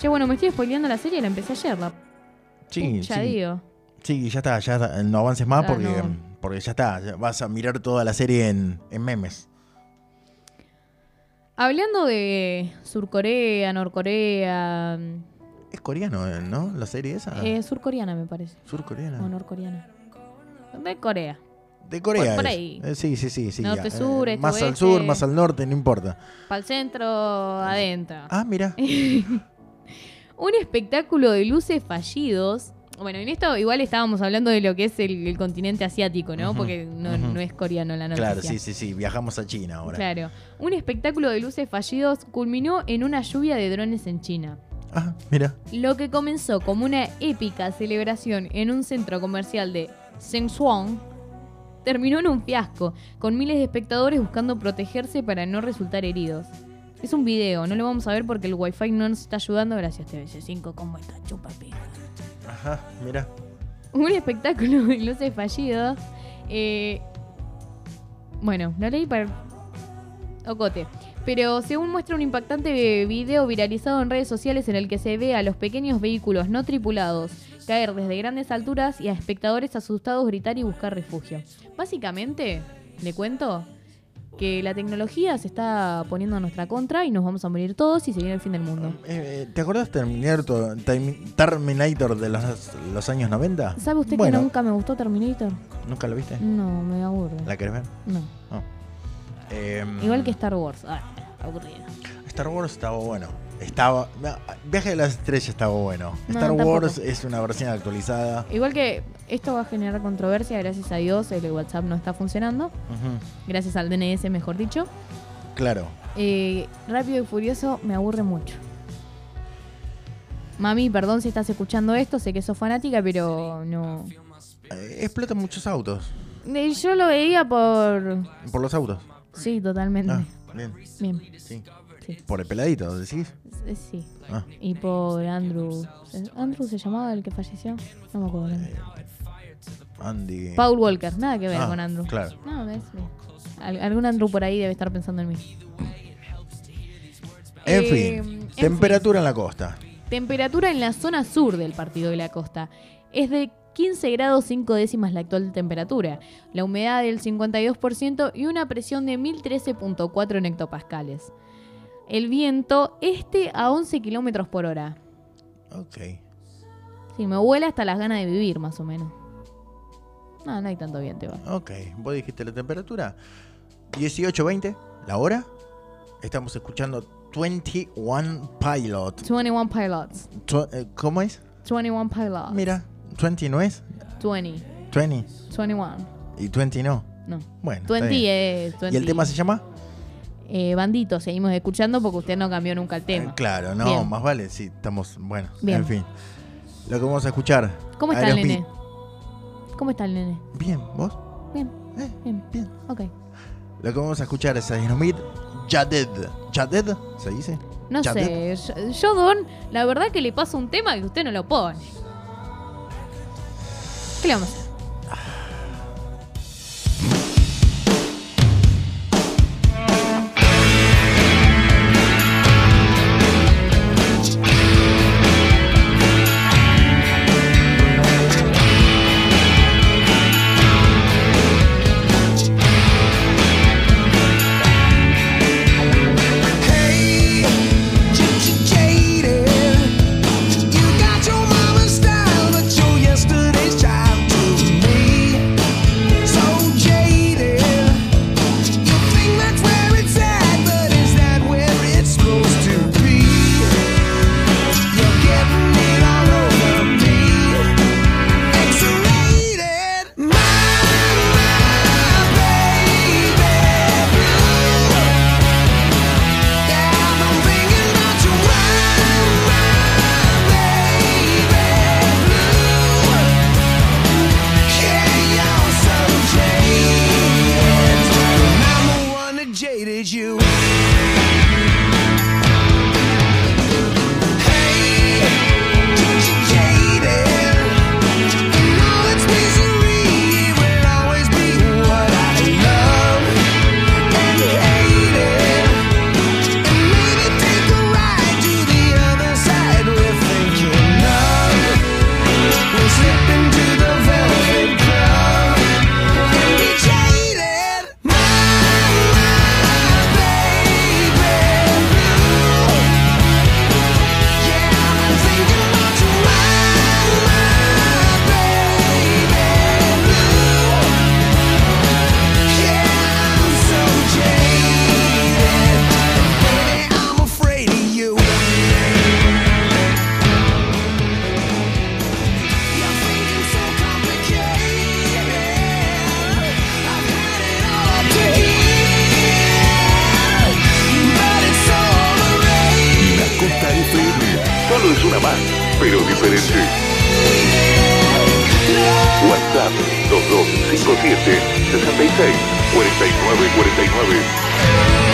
Che, bueno, me estoy spoileando la serie, la empecé ayer. La Sí, pucha, sí. digo. Sí, ya está, ya está. No avances más Ah, porque, no. porque ya está. ya vas a mirar toda la serie en, en memes. Hablando de Surcorea, Norcorea. Es coreano, eh, ¿no? La serie esa. eh, surcoreana me parece. Surcoreana. O norcoreana. De Corea. De Corea. por ahí. Eh, sí, sí, sí. sí Norte, sur, este, Más al oeste. sur, más al norte, no importa. Para el centro, adentro. Ah, mira. Un espectáculo de luces fallidos. Bueno, en esto igual estábamos hablando de lo que es el, el continente asiático, ¿no? Porque no, ujú. no es coreano la noticia. Claro, sí, sí, sí. Viajamos a China ahora. Claro. Un espectáculo de luces fallidos culminó en una lluvia de drones en China. Ah, mira. Lo que comenzó como una épica celebración en un centro comercial de Shenzhen terminó en un fiasco, con miles de espectadores buscando protegerse para no resultar heridos. Es un video, no lo vamos a ver porque el wifi no nos está ayudando. Gracias, TVC5, ¿cómo está? Chupa pija. Ajá, mira. Un espectáculo de luces fallidos. Eh, bueno, lo leí para. Ocote. Pero según muestra un impactante video viralizado en redes sociales en el que se ve a los pequeños vehículos no tripulados caer desde grandes alturas y a espectadores asustados gritar y buscar refugio. Básicamente, le cuento que la tecnología se está poniendo a nuestra contra y nos vamos a morir todos y se viene el fin del mundo. Eh, ¿Te acordás Terminator, Termi- Terminator de los, los años 90? ¿Sabe usted Bueno, que nunca me gustó Terminator? ¿Nunca lo viste? No, me aburre. ¿La querés ver? No. Em, Igual que Star Wars. Ah. Star Wars estaba bueno. Estaba. Viaje de las estrellas estaba bueno. No, Star tampoco. Wars es una versión actualizada. Igual que esto va a generar controversia, gracias a Dios el WhatsApp no está funcionando. Ujú, Gracias al DNS, mejor dicho. Claro. Eh, Rápido y Furioso me aburre mucho. Mami, perdón si estás escuchando esto, sé que sos fanática, pero no. Eh, explotan muchos autos. Eh, Yo lo veía por. Por los autos. Sí, totalmente. Ah, bien. Bien. Sí. Sí. Por el peladito, decís. Eh, Sí. Ah. Y por Andrew. ¿Andrew se llamaba el que falleció? No me acuerdo. nombre. Andy. Paul Walker, nada que ver Ah, con Andrew. claro. No, ves, algún Andrew por ahí debe estar pensando en mí. En Eh, fin. en Temperatura en la costa. Temperatura en la zona sur del partido de la costa. Es de 15 grados 5 décimas la actual temperatura, la humedad del 52% y una presión de 1013.4 en hectopascales. El viento este a 11 kilómetros por hora. Ok. Sí, me vuela hasta las ganas de vivir, más o menos. No, no hay tanto viento igual. Ok. ¿Vos dijiste la temperatura? 18, 20. ¿La hora? Estamos escuchando 21 Pilot. 21 pilots. Eh, ¿Cómo es? 21 pilots. Mira, 20 no es. 20. 20. 21. Y 20 no. No. Bueno. está 20 bien. es 20. ¿Y el tema se llama? Eh, bandito, seguimos escuchando porque usted no cambió nunca el tema. Eh, claro, no, Bien. más vale. Sí, estamos. Bueno, Bien. en fin. Lo que vamos a escuchar. ¿Cómo está el nene? ¿Cómo está el nene? Bien, ¿vos? Bien. Eh, Bien. bien. Ok. Lo que vamos a escuchar es Aerosmith Jaded. ¿Jaded? ¿Se dice? No Jaded. sé. Yo, Don, la verdad que le paso un tema que usted no lo pone. ¿Qué le vamos a hacer? Pero diferente. WhatsApp 2257 66 49 49.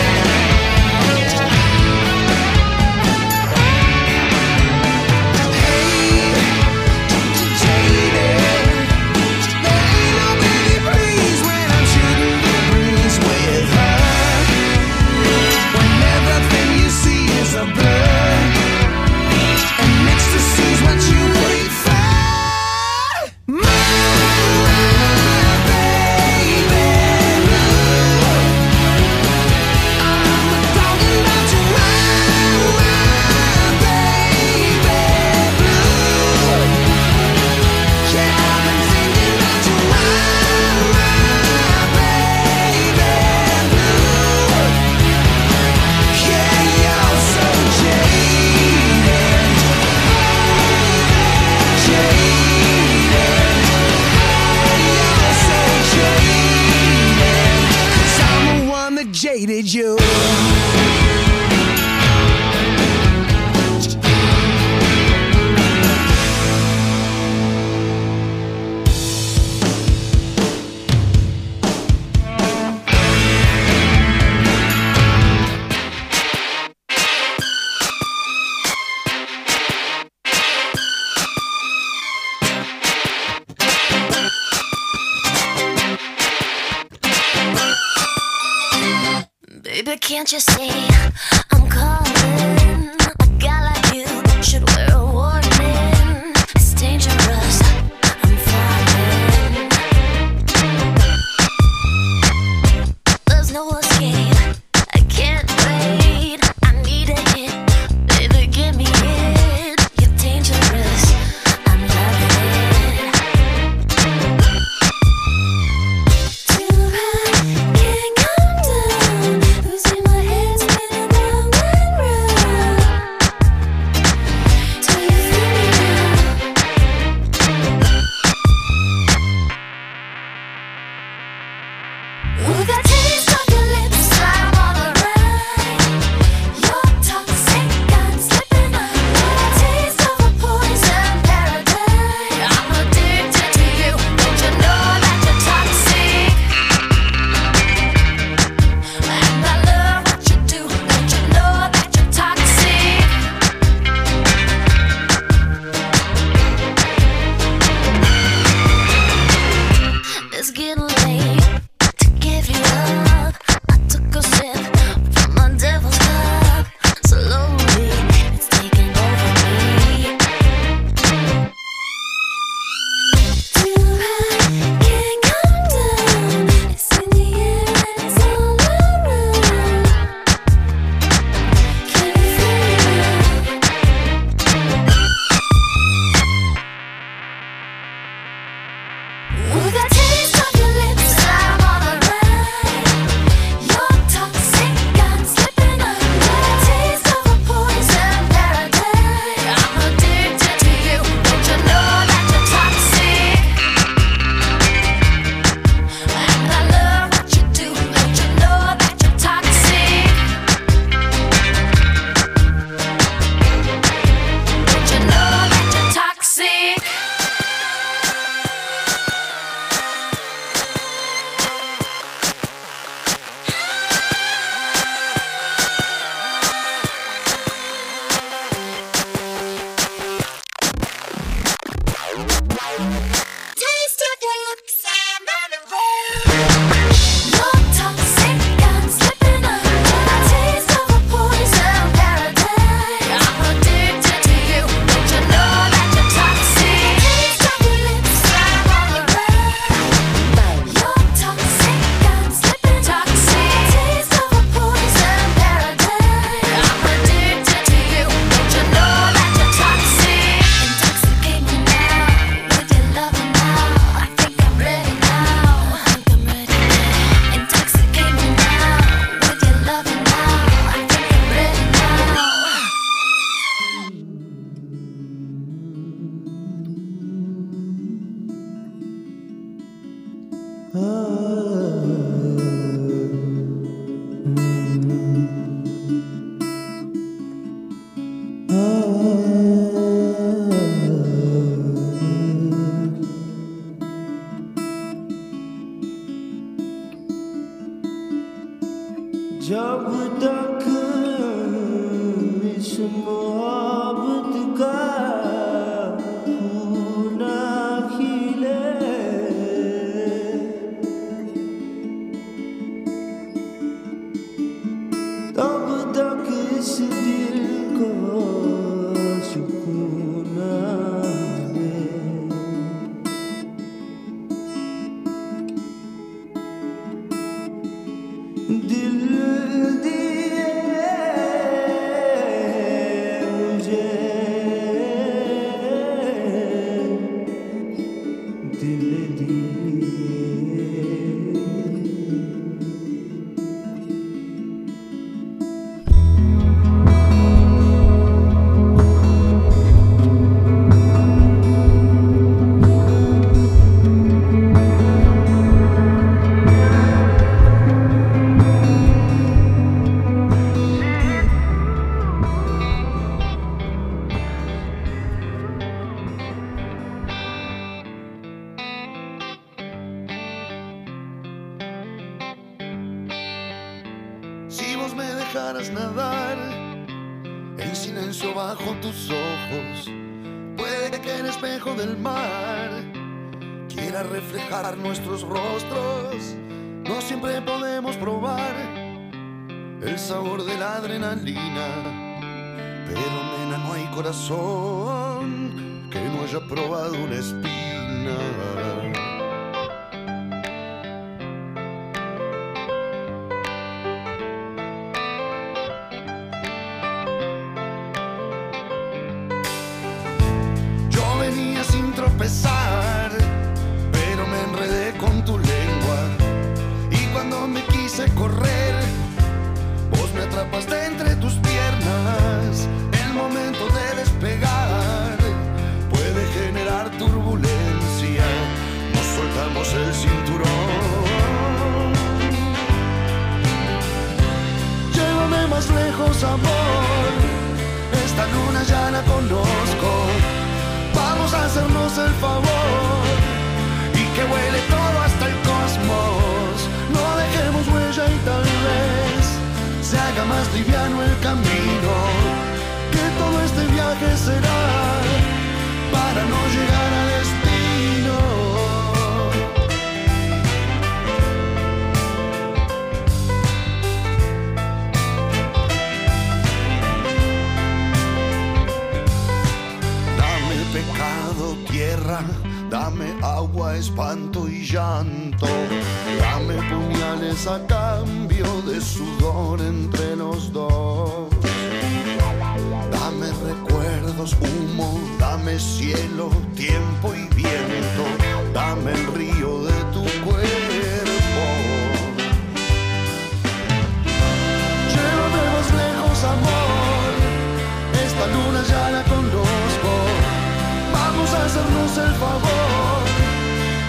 hacernos el favor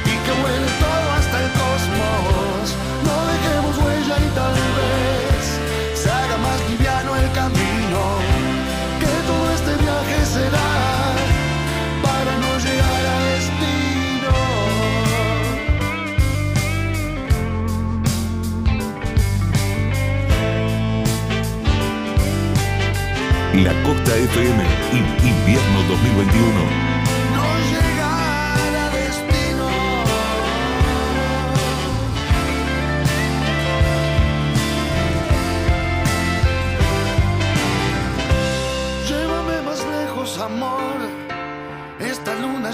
y que huele todo hasta el cosmos. No dejemos huella y tal vez se haga más liviano el camino. Que todo este viaje será para no llegar a destino. La Costa FM, Invierno 2021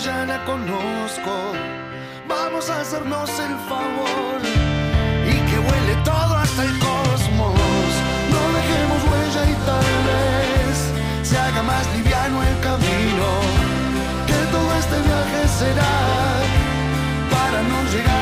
ya la conozco. Vamos a hacernos el favor y que huele todo hasta el cosmos. No dejemos huella y tal vez se haga más liviano el camino. Que todo este viaje será para no llegar.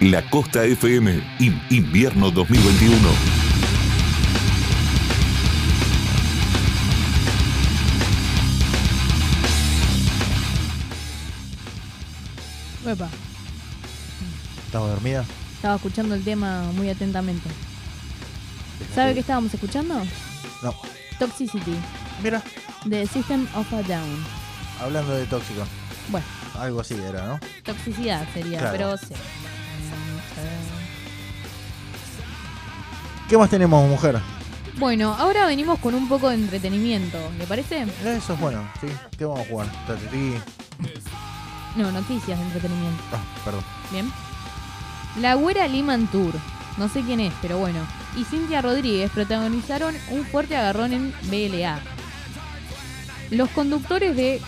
La Costa FM, invierno 2021. Uepa. ¿Estaba dormida? Estaba escuchando el tema muy atentamente. ¿Sabe qué estábamos escuchando? No. Toxicity. Mira. De System of a Down. Hablando de tóxico. Bueno. Algo así era, ¿no? Toxicidad sería, pero sí. ¿Qué más tenemos, mujer? Bueno, ahora venimos con un poco de entretenimiento, ¿le parece? Eso es bueno, sí. ¿Qué vamos a jugar? Tati. No, noticias de entretenimiento. Ah, perdón. Bien. La Güera Liman Tour, no sé quién es, pero bueno, y Cintia Rodríguez protagonizaron un fuerte agarrón en BLA. Los conductores de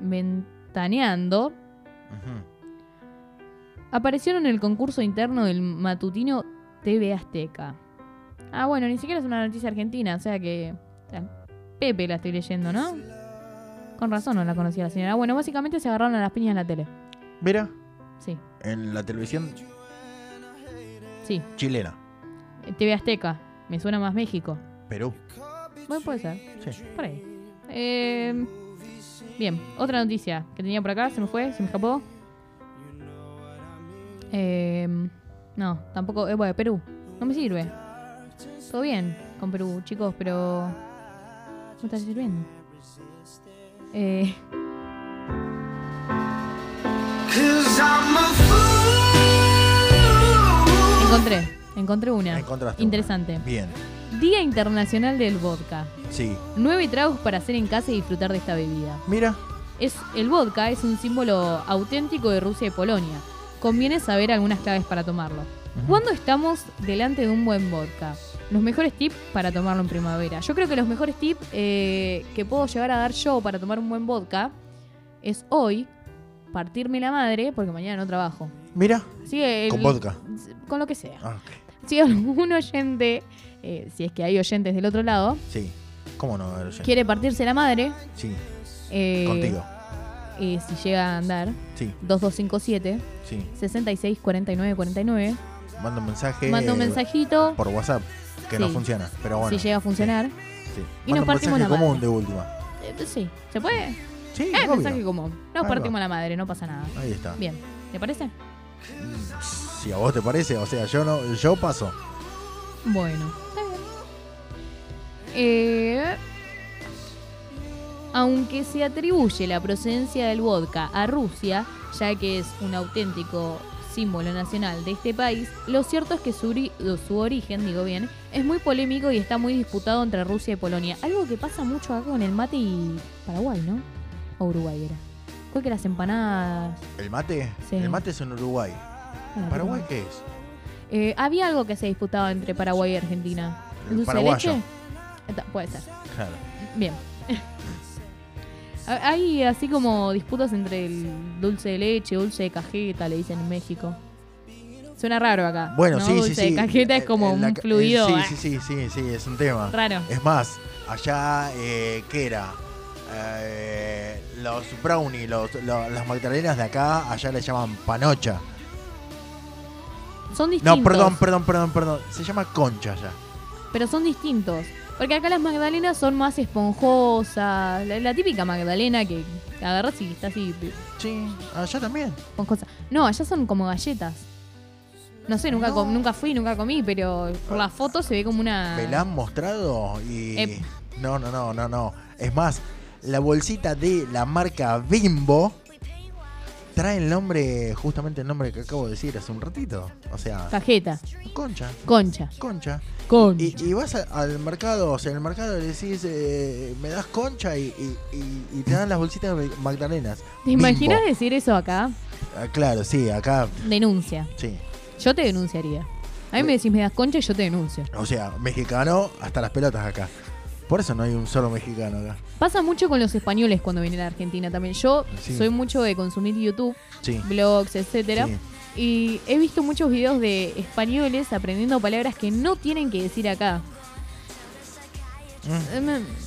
Ventaneando aparecieron en el concurso interno del matutino TV Azteca. Ah, bueno, ni siquiera es una noticia argentina, o sea que. Pepe la estoy leyendo, ¿no? Con razón no la conocía la señora. Bueno, básicamente se agarraron a las piñas en la tele. ¿Mira? Sí. ¿En la televisión? Sí. Chilena. Eh, TV Azteca. Me suena más México. Perú. Bueno, puede ser. Sí. Por ahí. Eh, bien, otra noticia que tenía por acá, se me fue, se me escapó. Eh, no, tampoco. Eh, bueno, Perú. No me sirve. Todo bien con Perú, chicos, pero. No está sirviendo. Eh, encontré, encontré una. Encontraste Interesante. una. Bien. Día Internacional del Vodka. Sí. Nueve tragos para hacer en casa y disfrutar de esta bebida. Mira. Es, el vodka es un símbolo auténtico de Rusia y Polonia. Conviene saber algunas claves para tomarlo. ¿Cuándo estamos delante de un buen vodka? Los mejores tips para tomarlo en primavera. Yo creo que los mejores tips eh, que puedo llegar a dar yo para tomar un buen vodka es hoy partirme la madre porque mañana no trabajo. Mira. Que el- Con vodka. Con lo que sea. Ah. Si algún oyente, eh, si es que hay oyentes del otro lado, Sí. ¿Cómo no? Quiere partirse la madre, Sí. eh, Contigo. Eh, si llega a andar, Sí. 2257 Sí. 66 49 49. Manda un mensaje. Manda un mensajito. Por WhatsApp. Que no funciona. Pero bueno. si llega a funcionar. Sí. Y Manda nos un partimos mensaje la común madre. de última. Eh, sí, ¿se puede? Sí, Eh, mensaje común. Nos Ahí partimos va. la madre, no pasa nada. Ahí está. Bien, ¿te parece? Si a vos te parece, o sea, yo no, yo paso. Bueno, está bien. Eh, aunque se atribuye la procedencia del vodka a Rusia, ya que es un auténtico símbolo nacional de este país, lo cierto es que su, ori- su origen, digo bien, es muy polémico y está muy disputado entre Rusia y Polonia. Algo que pasa mucho acá con el mate y Paraguay, ¿no? O Uruguay era. Creo que las empanadas. ¿El mate? Sí. El mate es en Uruguay. Ah, ¿Paraguay qué es? Eh, había algo que se disputaba entre Paraguay y Argentina. El ¿Dulce de leche? Eh, Puede ser. Claro. Bien. Ha- Hay así como disputas entre el dulce de leche, dulce de cajeta, le dicen en México. Suena raro acá. Bueno, ¿no? sí, dulce sí, sí. de cajeta es Eh, como la un fluido. eh, ah, Sí, sí, sí, sí, sí, es un tema. Raro. Es más, allá, eh, ¿qué era? Eh, los brownie, los, lo- las magdalenas de acá, allá le llaman panocha. Son distintos. No, perdón, perdón, perdón, perdón. Se llama concha allá. Pero son distintos. Porque acá las magdalenas son más esponjosas. La, la típica magdalena que agarras y está así. Sí, allá también. Esponjosa. No, allá son como galletas. No sé, nunca, com- nunca fui, nunca comí, pero por la foto se ve como una. Me la han mostrado y. No, no, no, no, no. Es más, la bolsita de la marca Bimbo trae el nombre, justamente el nombre que acabo de decir hace un ratito. O sea, Cajeta. concha. Concha. Concha. Concha. Y, y vas a- al mercado, o sea, en el mercado le decís, eh, me das concha y, y- y- y te dan las bolsitas de Magdalenas. ¿Te imaginas decir eso acá? Ah, claro, sí, acá, Denuncia. sí. Yo te denunciaría. A mí me decís me das concha y yo te denuncio. O sea, mexicano hasta las pelotas acá. Por eso no hay un solo mexicano acá. Pasa mucho con los españoles cuando vienen a Argentina también. Yo Sí. soy mucho de consumir YouTube, Sí. blogs, etcétera. Sí. Y he visto muchos videos de españoles aprendiendo palabras que no tienen que decir acá. Mm. Eh, me-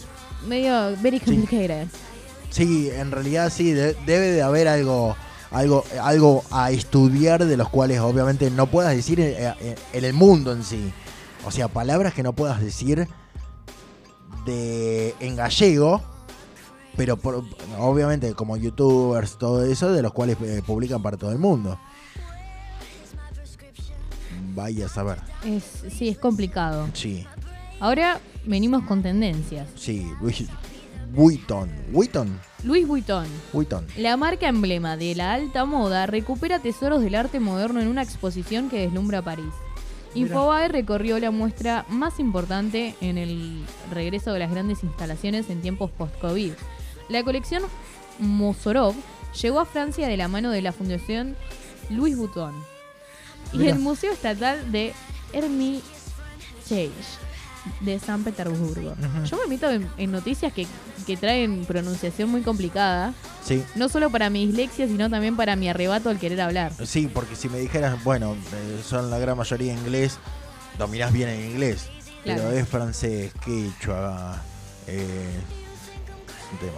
Medio very complicated. Sí, en realidad sí, de- debe de haber algo, algo, algo a estudiar de los cuales obviamente no puedas decir en, en- en el mundo en sí. O sea, palabras que no puedas decir de en gallego, pero por- obviamente como youtubers, todo eso, de los cuales eh, publican para todo el mundo. Vaya a saber. Es, sí, es complicado. Sí, Ahora venimos con tendencias. sí. Luis Vuitton. Vuitton. Louis Vuitton. Vuitton. La marca emblema de la alta moda recupera tesoros del arte moderno en una exposición que deslumbra París. Infobae recorrió la muestra más importante en el regreso de las grandes instalaciones en tiempos post-COVID. La colección Mosorov llegó a Francia de la mano de la Fundación Louis Vuitton y el Museo Estatal de Hermitage de San Petersburgo. Yo me meto en, en noticias que, que traen pronunciación muy complicada. Sí. No solo para mi dislexia, sino también para mi arrebato al querer hablar. Sí, porque si me dijeras, bueno, eh, son la gran mayoría inglés, dominás bien el inglés. Claro. Pero es francés, quechua, eh, es un tema.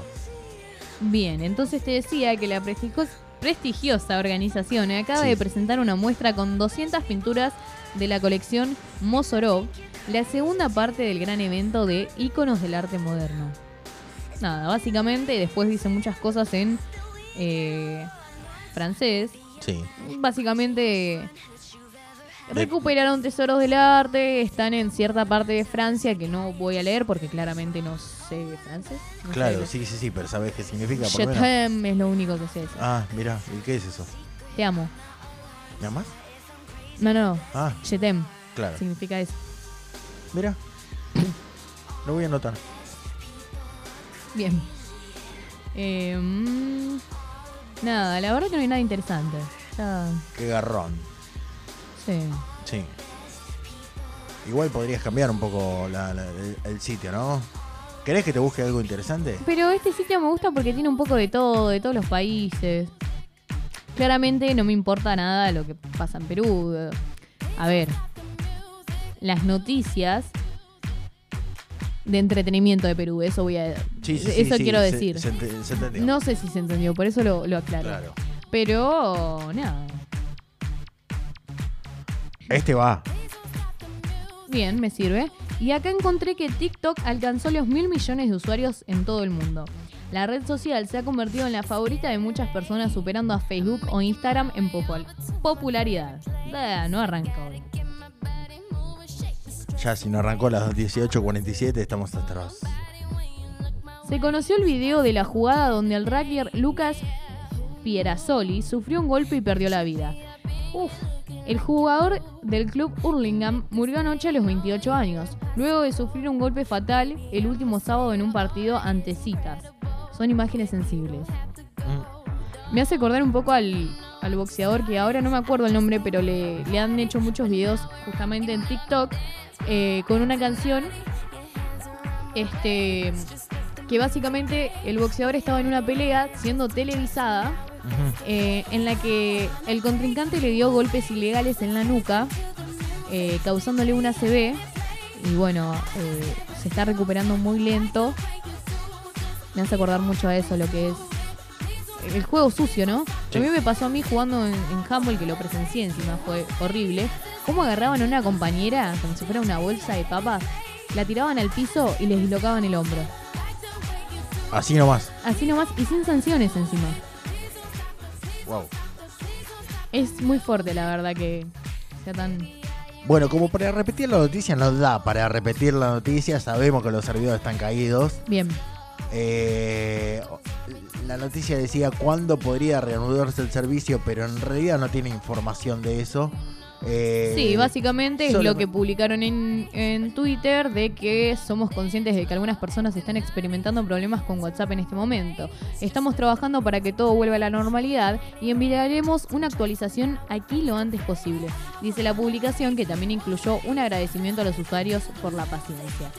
Bien, entonces te decía que la prestigiosa, prestigiosa organización acaba Sí. de presentar una muestra con 200 pinturas de la colección Mozorov, la segunda parte del gran evento de íconos del arte moderno. Nada, básicamente después dice muchas cosas en eh, francés. Sí. Básicamente recuperaron tesoros del arte, están en cierta parte de Francia que no voy a leer porque claramente no sé francés. No Claro, sí, sí, sí, pero ¿sabes qué significa? Por menos? es lo único que sé. decir. Ah, mira, ¿y qué es eso? Te amo. ¿Nada más? No, no, no. Ah, Je claro. Significa eso. Mira. Lo voy a anotar. Bien. Eh, mm, nada, la verdad que no hay nada interesante. Ya, Qué garrón. sí. Sí. Igual podrías cambiar un poco la- la- el, el sitio, ¿no? ¿Querés que te busque algo interesante? Pero este sitio me gusta porque tiene un poco de todo, de todos los países. Claramente no me importa nada lo que pasa en Perú. A ver, las noticias de entretenimiento de Perú, eso voy a... Sí, sí, eso sí, quiero decir. Se, ente- se entendió. No sé si se entendió, por eso lo, lo aclaro. Claro. Pero nada, Este va. bien, me sirve. Y acá encontré que TikTok alcanzó los mil millones de usuarios en todo el mundo. La red social se ha convertido en la favorita de muchas personas, superando a Facebook o Instagram en popul- popularidad. No arranca hoy. Ya si no arrancó a las 18.47 estamos atrás. Se conoció el video de la jugada donde el racker Lucas Pierazzoli sufrió un golpe y perdió la vida. Uf, el jugador del club Hurlingham murió anoche a los 28 años, luego de sufrir un golpe fatal el último sábado en un partido ante Citas. Son imágenes sensibles. Me hace acordar un poco al, al boxeador que ahora no me acuerdo el nombre, pero le, le han hecho muchos videos justamente en TikTok eh, con una canción este que básicamente el boxeador estaba en una pelea siendo televisada eh, en la que el contrincante le dio golpes ilegales en la nuca eh, causándole una CB y bueno se está recuperando muy lento. Me hace acordar mucho a eso lo que es el juego sucio, ¿no? Sí. A mí me pasó a mí jugando en, en Humble, que lo presencié encima, fue horrible. Cómo agarraban a una compañera como si fuera una bolsa de papas, la tiraban al piso y les dislocaban el hombro. Así nomás. Así nomás y sin sanciones encima. Wow. Es muy fuerte, la verdad, que sea tan... Bueno, como para repetir la noticia, nos da para repetir la noticia. Sabemos que los servidores están caídos. Bien. Eh, la noticia decía cuándo podría reanudarse el servicio, pero en realidad no tiene información de eso. Eh, Sí, básicamente es lo que publicaron en, en Twitter de que somos conscientes de que algunas personas están experimentando problemas con WhatsApp en este momento. Estamos trabajando para que todo vuelva a la normalidad y enviaremos una actualización aquí lo antes posible. Dice la publicación que también incluyó un agradecimiento a los usuarios por la paciencia.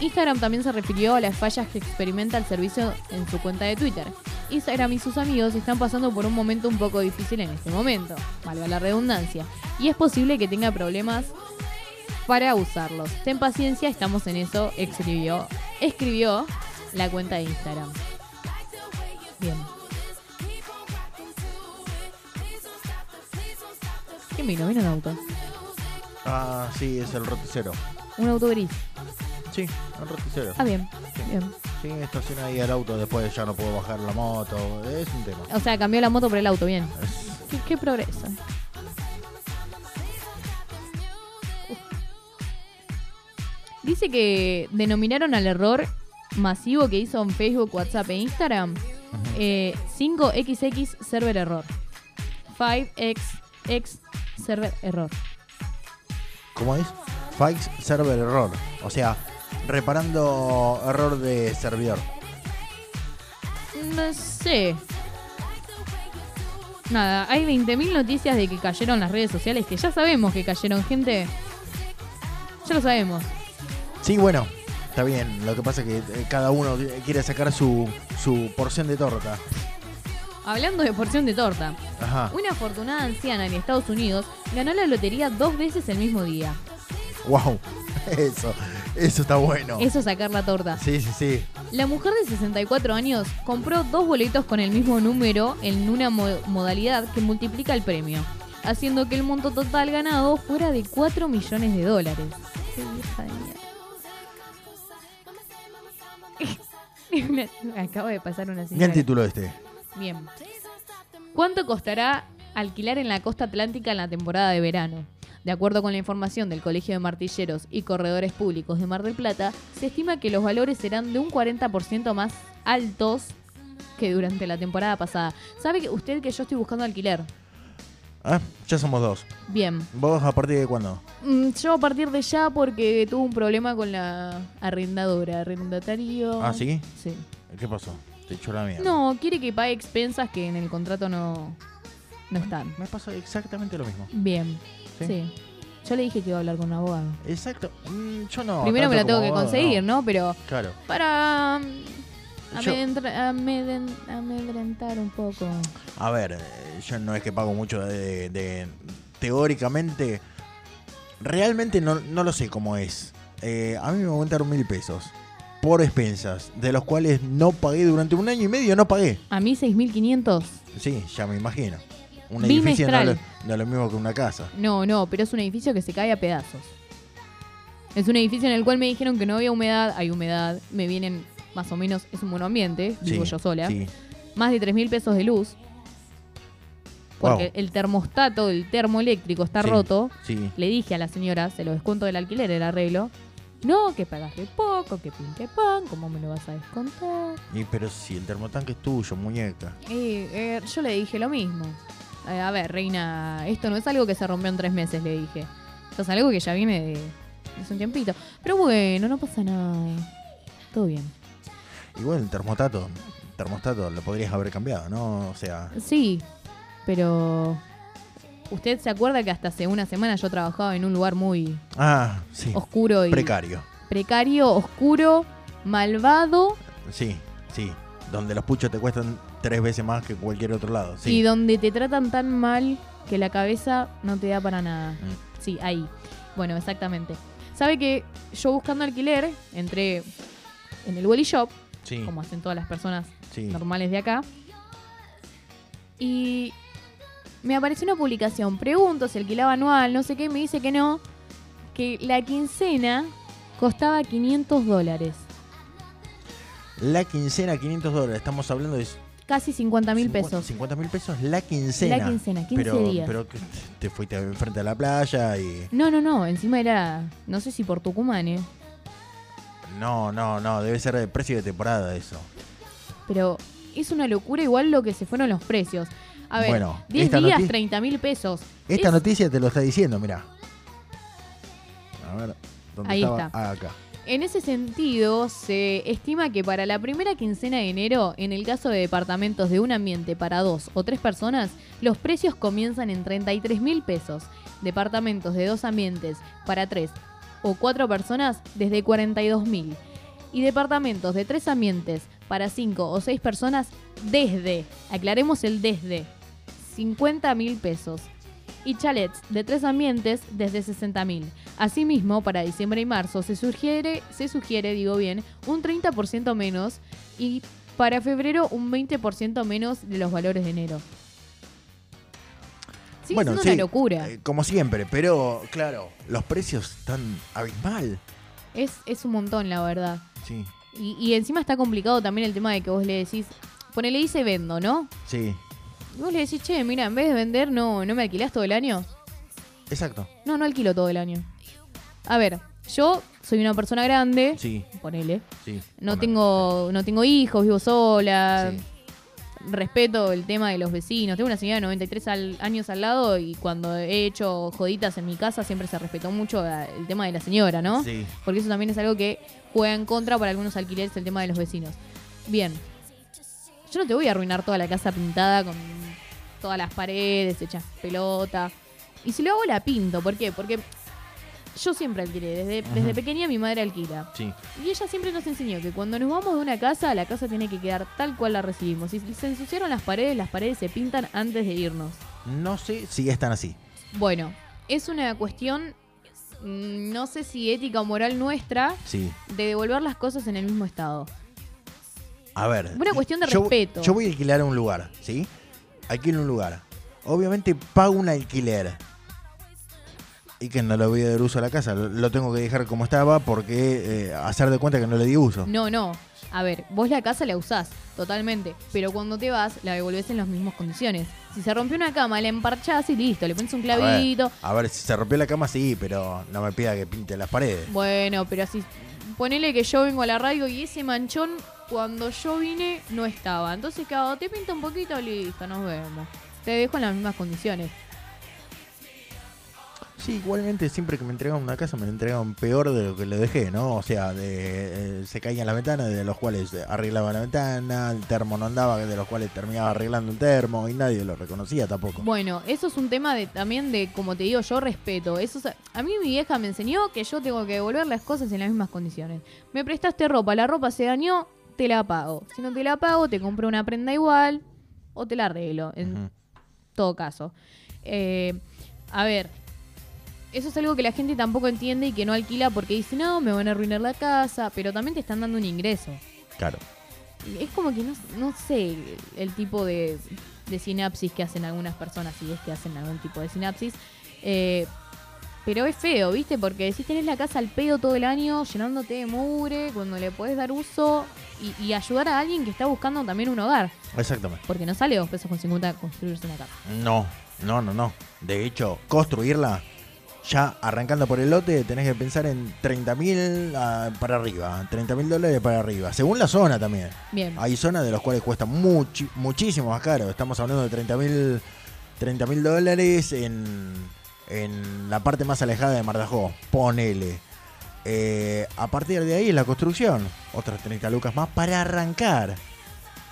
Instagram también se refirió a las fallas que experimenta el servicio en su cuenta de Twitter. Instagram y sus amigos están pasando por un momento un poco difícil en este momento, valga la redundancia, y es posible que tenga problemas para usarlos. Ten paciencia, estamos en eso, escribió, escribió la cuenta de Instagram. Bien. ¿Quién vino? Vino un auto. Ah, sí, es el roticero. Un auto gris. Sí, el roticero. Ah, bien. Bien. Sí, estaciona ahí el auto, después ya no puedo bajar la moto. Es un tema. O sea, cambió la moto por el auto, bien. Qué, qué progreso. Dice que denominaron al error masivo que hizo en Facebook, WhatsApp e Instagram eh, 5XX server error. 5XX server error. ¿Cómo es? Fix server error. O sea, reparando error de servidor. No sé. Nada, hay 20.000 noticias de que cayeron las redes sociales, que ya sabemos que cayeron, gente. Ya lo sabemos. Sí, bueno, está bien. Lo que pasa es que eh, cada uno quiere sacar su, su porción de torta. Hablando de porción de torta, Ajá. una afortunada anciana en Estados Unidos ganó la lotería dos veces el mismo día. Wow. Eso, eso está bueno. Eso sacar la torta. Sí, sí, sí. La mujer de 64 años compró dos boletos con el mismo número en una mo- modalidad que multiplica el premio, haciendo que el monto total ganado fuera de 4 millones de dólares. Qué vieja de mierda. Una- Acabo de pasar una el título este. Bien. ¿Cuánto costará alquilar en la costa atlántica en la temporada de verano? De acuerdo con la información del Colegio de Martilleros y Corredores Públicos de Mar del Plata, se estima que los valores serán de un 40% más altos que durante la temporada pasada. ¿Sabe usted que yo estoy buscando alquiler? Ah, ya somos dos. Bien. ¿Vos a partir de cuándo? Mm, Yo a partir de ya porque tuve un problema con la arrendadora, arrendatario. Ah, ¿sí? Sí. ¿Qué pasó? Te echó la mierda. No, quiere que pague expensas que en el contrato no, no están. Me pasa exactamente lo mismo. Bien. ¿Sí? Sí. Yo le dije que iba a hablar con un abogado. Exacto. Mm, yo no. Primero me la tengo que abogado, conseguir, ¿no? Pero Claro. para Yo- amedrentar, amedren- amedrentar un poco. A ver, eh, yo no es que pago mucho de, de- teóricamente. Realmente no, no lo sé cómo es. Eh, a mí me aumentaron mil pesos por expensas, de los cuales no pagué durante un año y medio, no pagué. A mí 6.500. Sí, ya me imagino. Un edificio no, es lo- no es lo mismo que una casa. No, no, pero es un edificio que se cae a pedazos. Es un edificio en el cual me dijeron que no había humedad. Hay humedad. Me vienen más o menos. Es un monoambiente. Vivo Sí, yo sola. sí. Más de 3.000 pesos de luz. Porque Wow. el termostato, el termoeléctrico está Sí, roto. sí. Le dije a la señora, se lo descuento del alquiler, el arreglo. No, que pagas de poco, que pin que pan, ¿cómo me lo vas a descontar? Y pero si el termotanque es tuyo, muñeca. Eh, eh, yo le dije lo mismo. Eh, a ver, reina, esto no es algo que se rompió en tres meses, le dije. Esto es algo que ya viene de, un tiempito. Pero bueno, no pasa nada. Todo bien. Igual el termostato, termostato lo podrías haber cambiado, ¿no? O sea, Sí, pero... ¿Usted se acuerda que hasta hace una semana yo trabajaba en un lugar muy ah, sí. oscuro y... Precario. Precario, oscuro, malvado Sí, sí. Donde los puchos te cuestan tres veces más que cualquier otro lado. y Sí. donde te tratan tan mal que la cabeza no te da para nada. Mm. Sí, ahí. Bueno, exactamente. Sabe que yo buscando alquiler entré en el Welly Shop, Sí. como hacen todas las personas Sí. normales de acá. Y me apareció una publicación. Pregunto si alquilaba anual, no sé qué, me dice que no. Que la quincena costaba 500 dólares. La quincena, 500 dólares. Estamos hablando de Casi 50 mil 50 pesos. 50 mil pesos la quincena. La quincena, 15 pero, días. Pero que te fuiste enfrente a la playa y... No, no, no. Encima era, no sé si por Tucumán, ¿eh? No, no, no. Debe ser de precio de temporada eso. Pero es una locura igual lo que se fueron los precios. A ver, Bueno, 10 esta días, noti- 30 mil pesos. Esta Es- noticia te lo está diciendo, mira. A ver, ¿dónde Ahí estaba? está. Ah, acá. En ese sentido, se estima que para la primera quincena de enero, en el caso de departamentos de un ambiente para dos o tres personas, los precios comienzan en 33 mil pesos. Departamentos de dos ambientes para tres o cuatro personas, desde 42 mil. Y departamentos de tres ambientes para cinco o seis personas, desde, aclaremos el desde, 50 mil pesos. Y chalets de tres ambientes desde 60 mil. Asimismo, para diciembre y marzo se sugiere, se sugiere, digo bien, un 30% menos y para febrero un 20% menos de los valores de enero. Sigue bueno, siendo sí, una locura. eh, como siempre, pero claro, los precios están abismal. Es, es un montón, la verdad. Sí, Y, y encima está complicado también el tema de que vos le decís, ponele dice vendo, ¿no? sí, Y vos le decís, che, mira, en vez de vender, no, ¿no me alquilás todo el año? exacto. No, no alquilo todo el año. A ver, yo soy una persona grande, Sí, ponele. sí. No tengo, no tengo hijos, vivo sola. Sí. Respeto el tema de los vecinos. Tengo una señora de 93 al- años al lado y cuando he hecho joditas en mi casa siempre se respetó mucho eh, el tema de la señora, ¿no? Sí. Porque eso también es algo que juega en contra para algunos alquileres el tema de los vecinos. Bien. Yo no te voy a arruinar toda la casa pintada con todas las paredes hechas pelota. Y si lo hago la pinto, ¿por qué? Porque yo siempre alquilé. Desde, desde pequeña mi madre alquila. Sí. Y ella siempre nos enseñó que cuando nos vamos de una casa, la casa tiene que quedar tal cual la recibimos. Si se ensuciaron las paredes, las paredes se pintan antes de irnos. No sé si están así. Bueno, es una cuestión, mm, no sé si ética o moral nuestra, Sí. de devolver las cosas en el mismo estado. A ver. Una cuestión de yo- respeto. Yo voy a alquilar un lugar, ¿sí? Alquilo un lugar. Obviamente pago un alquiler. Y que no le voy a dar uso a la casa. Lo, tengo que dejar como estaba porque eh, hacer de cuenta que no le di uso. No, no. A ver, vos la casa la usás, totalmente. Pero cuando te vas, la devolvés en las mismas condiciones. Si se rompió una cama, la emparchás y listo, le pones un A ver, clavito. A ver, si se rompió la cama, sí, pero no me pida que pinte las paredes. Bueno, pero así. Ponele que yo vengo a la radio y ese manchón, cuando yo vine, no estaba. Entonces, cada te pinta un poquito, listo, nos vemos. Te dejo en las mismas condiciones. Sí, igualmente siempre que me entregan una casa me la entregan peor de lo que le dejé, ¿no? O sea, de, eh, se caían las ventanas, de los cuales arreglaba la ventana, el termo no andaba, de los cuales terminaba arreglando el termo y nadie lo reconocía tampoco. Bueno, eso es un tema de también de, como te digo, yo respeto. Eso es- a mí mi vieja me enseñó que yo tengo que devolver las cosas en las mismas condiciones. Me prestaste ropa, la ropa se dañó, te la pago. Si no te la pago, te compro una prenda igual o te la arreglo. En todo caso. Eh, a ver, eso es algo que la gente tampoco entiende y que no alquila porque dice, no, me van a arruinar la casa, pero también te están dando un ingreso. Claro. Es como que no, no sé el tipo de, de sinapsis que hacen algunas personas, si es que hacen algún tipo de sinapsis. Eh, pero es feo, ¿viste? Porque si tenés la casa al pedo todo el año, llenándote de mugre, cuando le podés dar uso y, y ayudar a alguien que está buscando también un hogar. Exactamente. Porque no sale dos pesos con 50 construirse una casa. No, no, no, no. De hecho, construirla, ya arrancando por el lote, tenés que pensar en 30 mil para arriba, 30 mil dólares para arriba, según la zona también. Bien. Hay zonas de las cuales cuesta muchi- muchísimo más caro. Estamos hablando de 30 mil 30 mil dólares en, en la parte más alejada de Mar de Ajó. Ponele. Eh, a partir de ahí la construcción. Otras 30 lucas más para arrancar.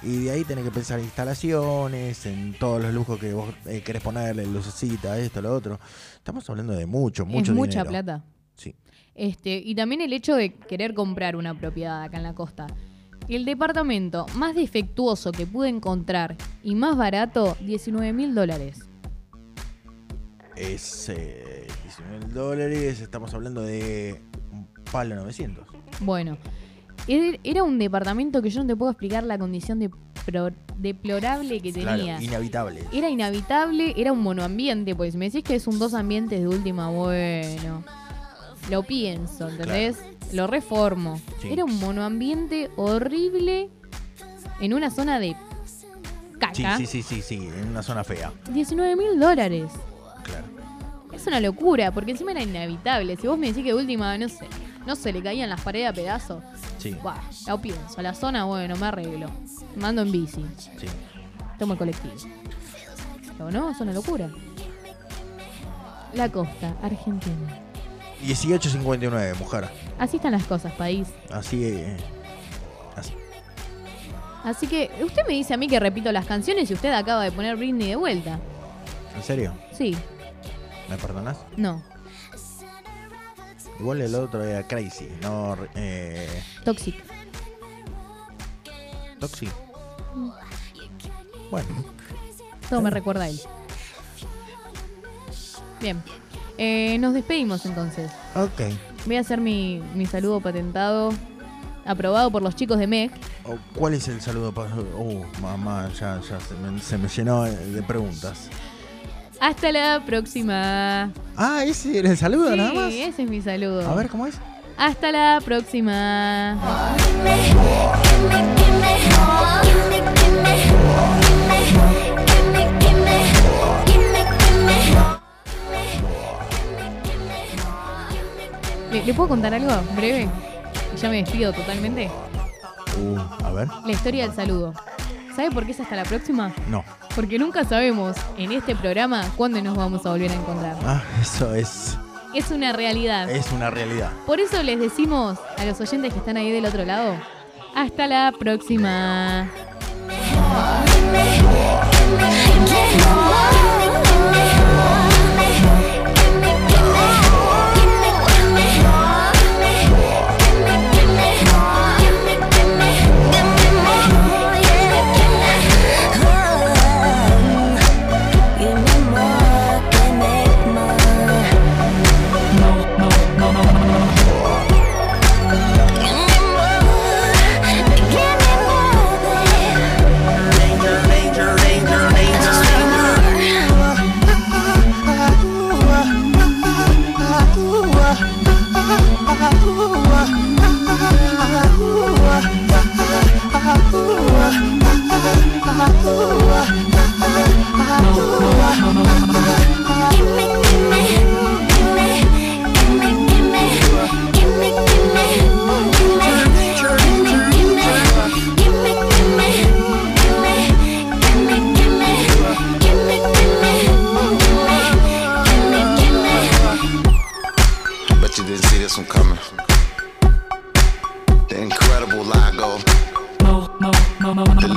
Y de ahí tenés que pensar en instalaciones, en todos los lujos que vos eh, querés ponerle, lucecita, esto, lo otro. Estamos hablando de mucho, mucho es mucha dinero. plata. Sí. Este, y también el hecho de querer comprar una propiedad acá en la costa. El departamento más defectuoso que pude encontrar y más barato, 19 mil dólares. Es eh, 19 dólares, estamos hablando de un palo 900. Bueno, era un departamento que yo no te puedo explicar la condición de pro- deplorable que tenía. Claro, inhabitable. Era inhabitable, era un monoambiente, pues si me decís que es un dos ambientes de última, bueno. Lo pienso, ¿entendés? Lo reformo. Sí. Era un monoambiente horrible en una zona de Sí, caca. sí, sí, sí, sí, en una zona fea. 19 mil dólares. Claro. Es una locura, porque encima era inhabitable. Si vos me decís que de última, no sé, no se le caían las paredes a pedazos. Sí. Buah, lo pienso. La zona, bueno, me arreglo. Mando en bici. Sí. Tomo el colectivo. Pero no, es una locura. La costa, Argentina. 18.59, mujer. Así están las cosas, país. Así, eh, así. Así que usted me dice a mí que repito las canciones y usted acaba de poner Britney de vuelta. ¿En serio? Sí, ¿Me perdonas? no. Igual el otro era Crazy, no eh, Toxic. Toxic. Bueno, Todo me recuerda a él. Bien. Eh, nos despedimos entonces. ok. Voy a hacer mi, mi saludo patentado, aprobado por los chicos de MEC. Oh, ¿Cuál es el saludo para.? Uh, mamá, ya, ya se me, se me llenó de preguntas. Hasta la próxima. Ah, ese era el saludo Sí, nada más. ese es mi saludo. A ver, ¿cómo es? Hasta la próxima. ¿Le, le puedo contar algo breve? Ya me despido totalmente. Uh, a ver. La historia del saludo. ¿Sabe por qué es hasta la próxima? No. Porque nunca sabemos en este programa cuándo nos vamos a volver a encontrar. Ah, eso es. Es una realidad. Es una realidad. Por eso les decimos a los oyentes que están ahí del otro lado, hasta la próxima.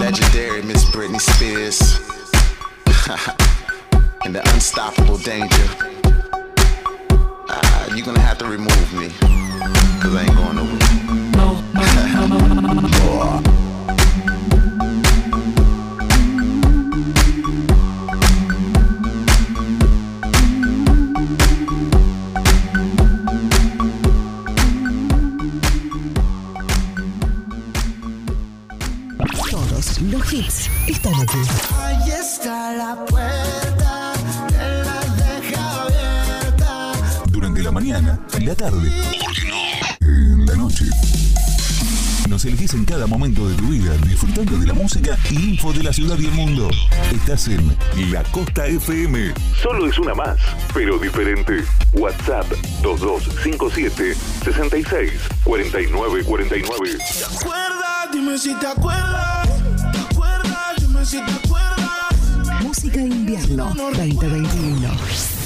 Legendary Miss Britney Spears. and the unstoppable danger. Ah, you're gonna have to remove me. Cause I ain't going nowhere. Todos los hits están aquí. La puerta, él la deja abierta. Durante la mañana, en la tarde. ¿Por qué no? En la noche. Nos elegís en cada momento de tu vida, disfrutando de la música y info de la ciudad y el mundo. Estás en La Costa FM. Solo es una más, pero diferente. WhatsApp 2257 66 49 49. ¿Te acuerdas? Dime si te acuerdas. ¿Te acuerdas? Dime si te acuerdas. Música invierno 2021.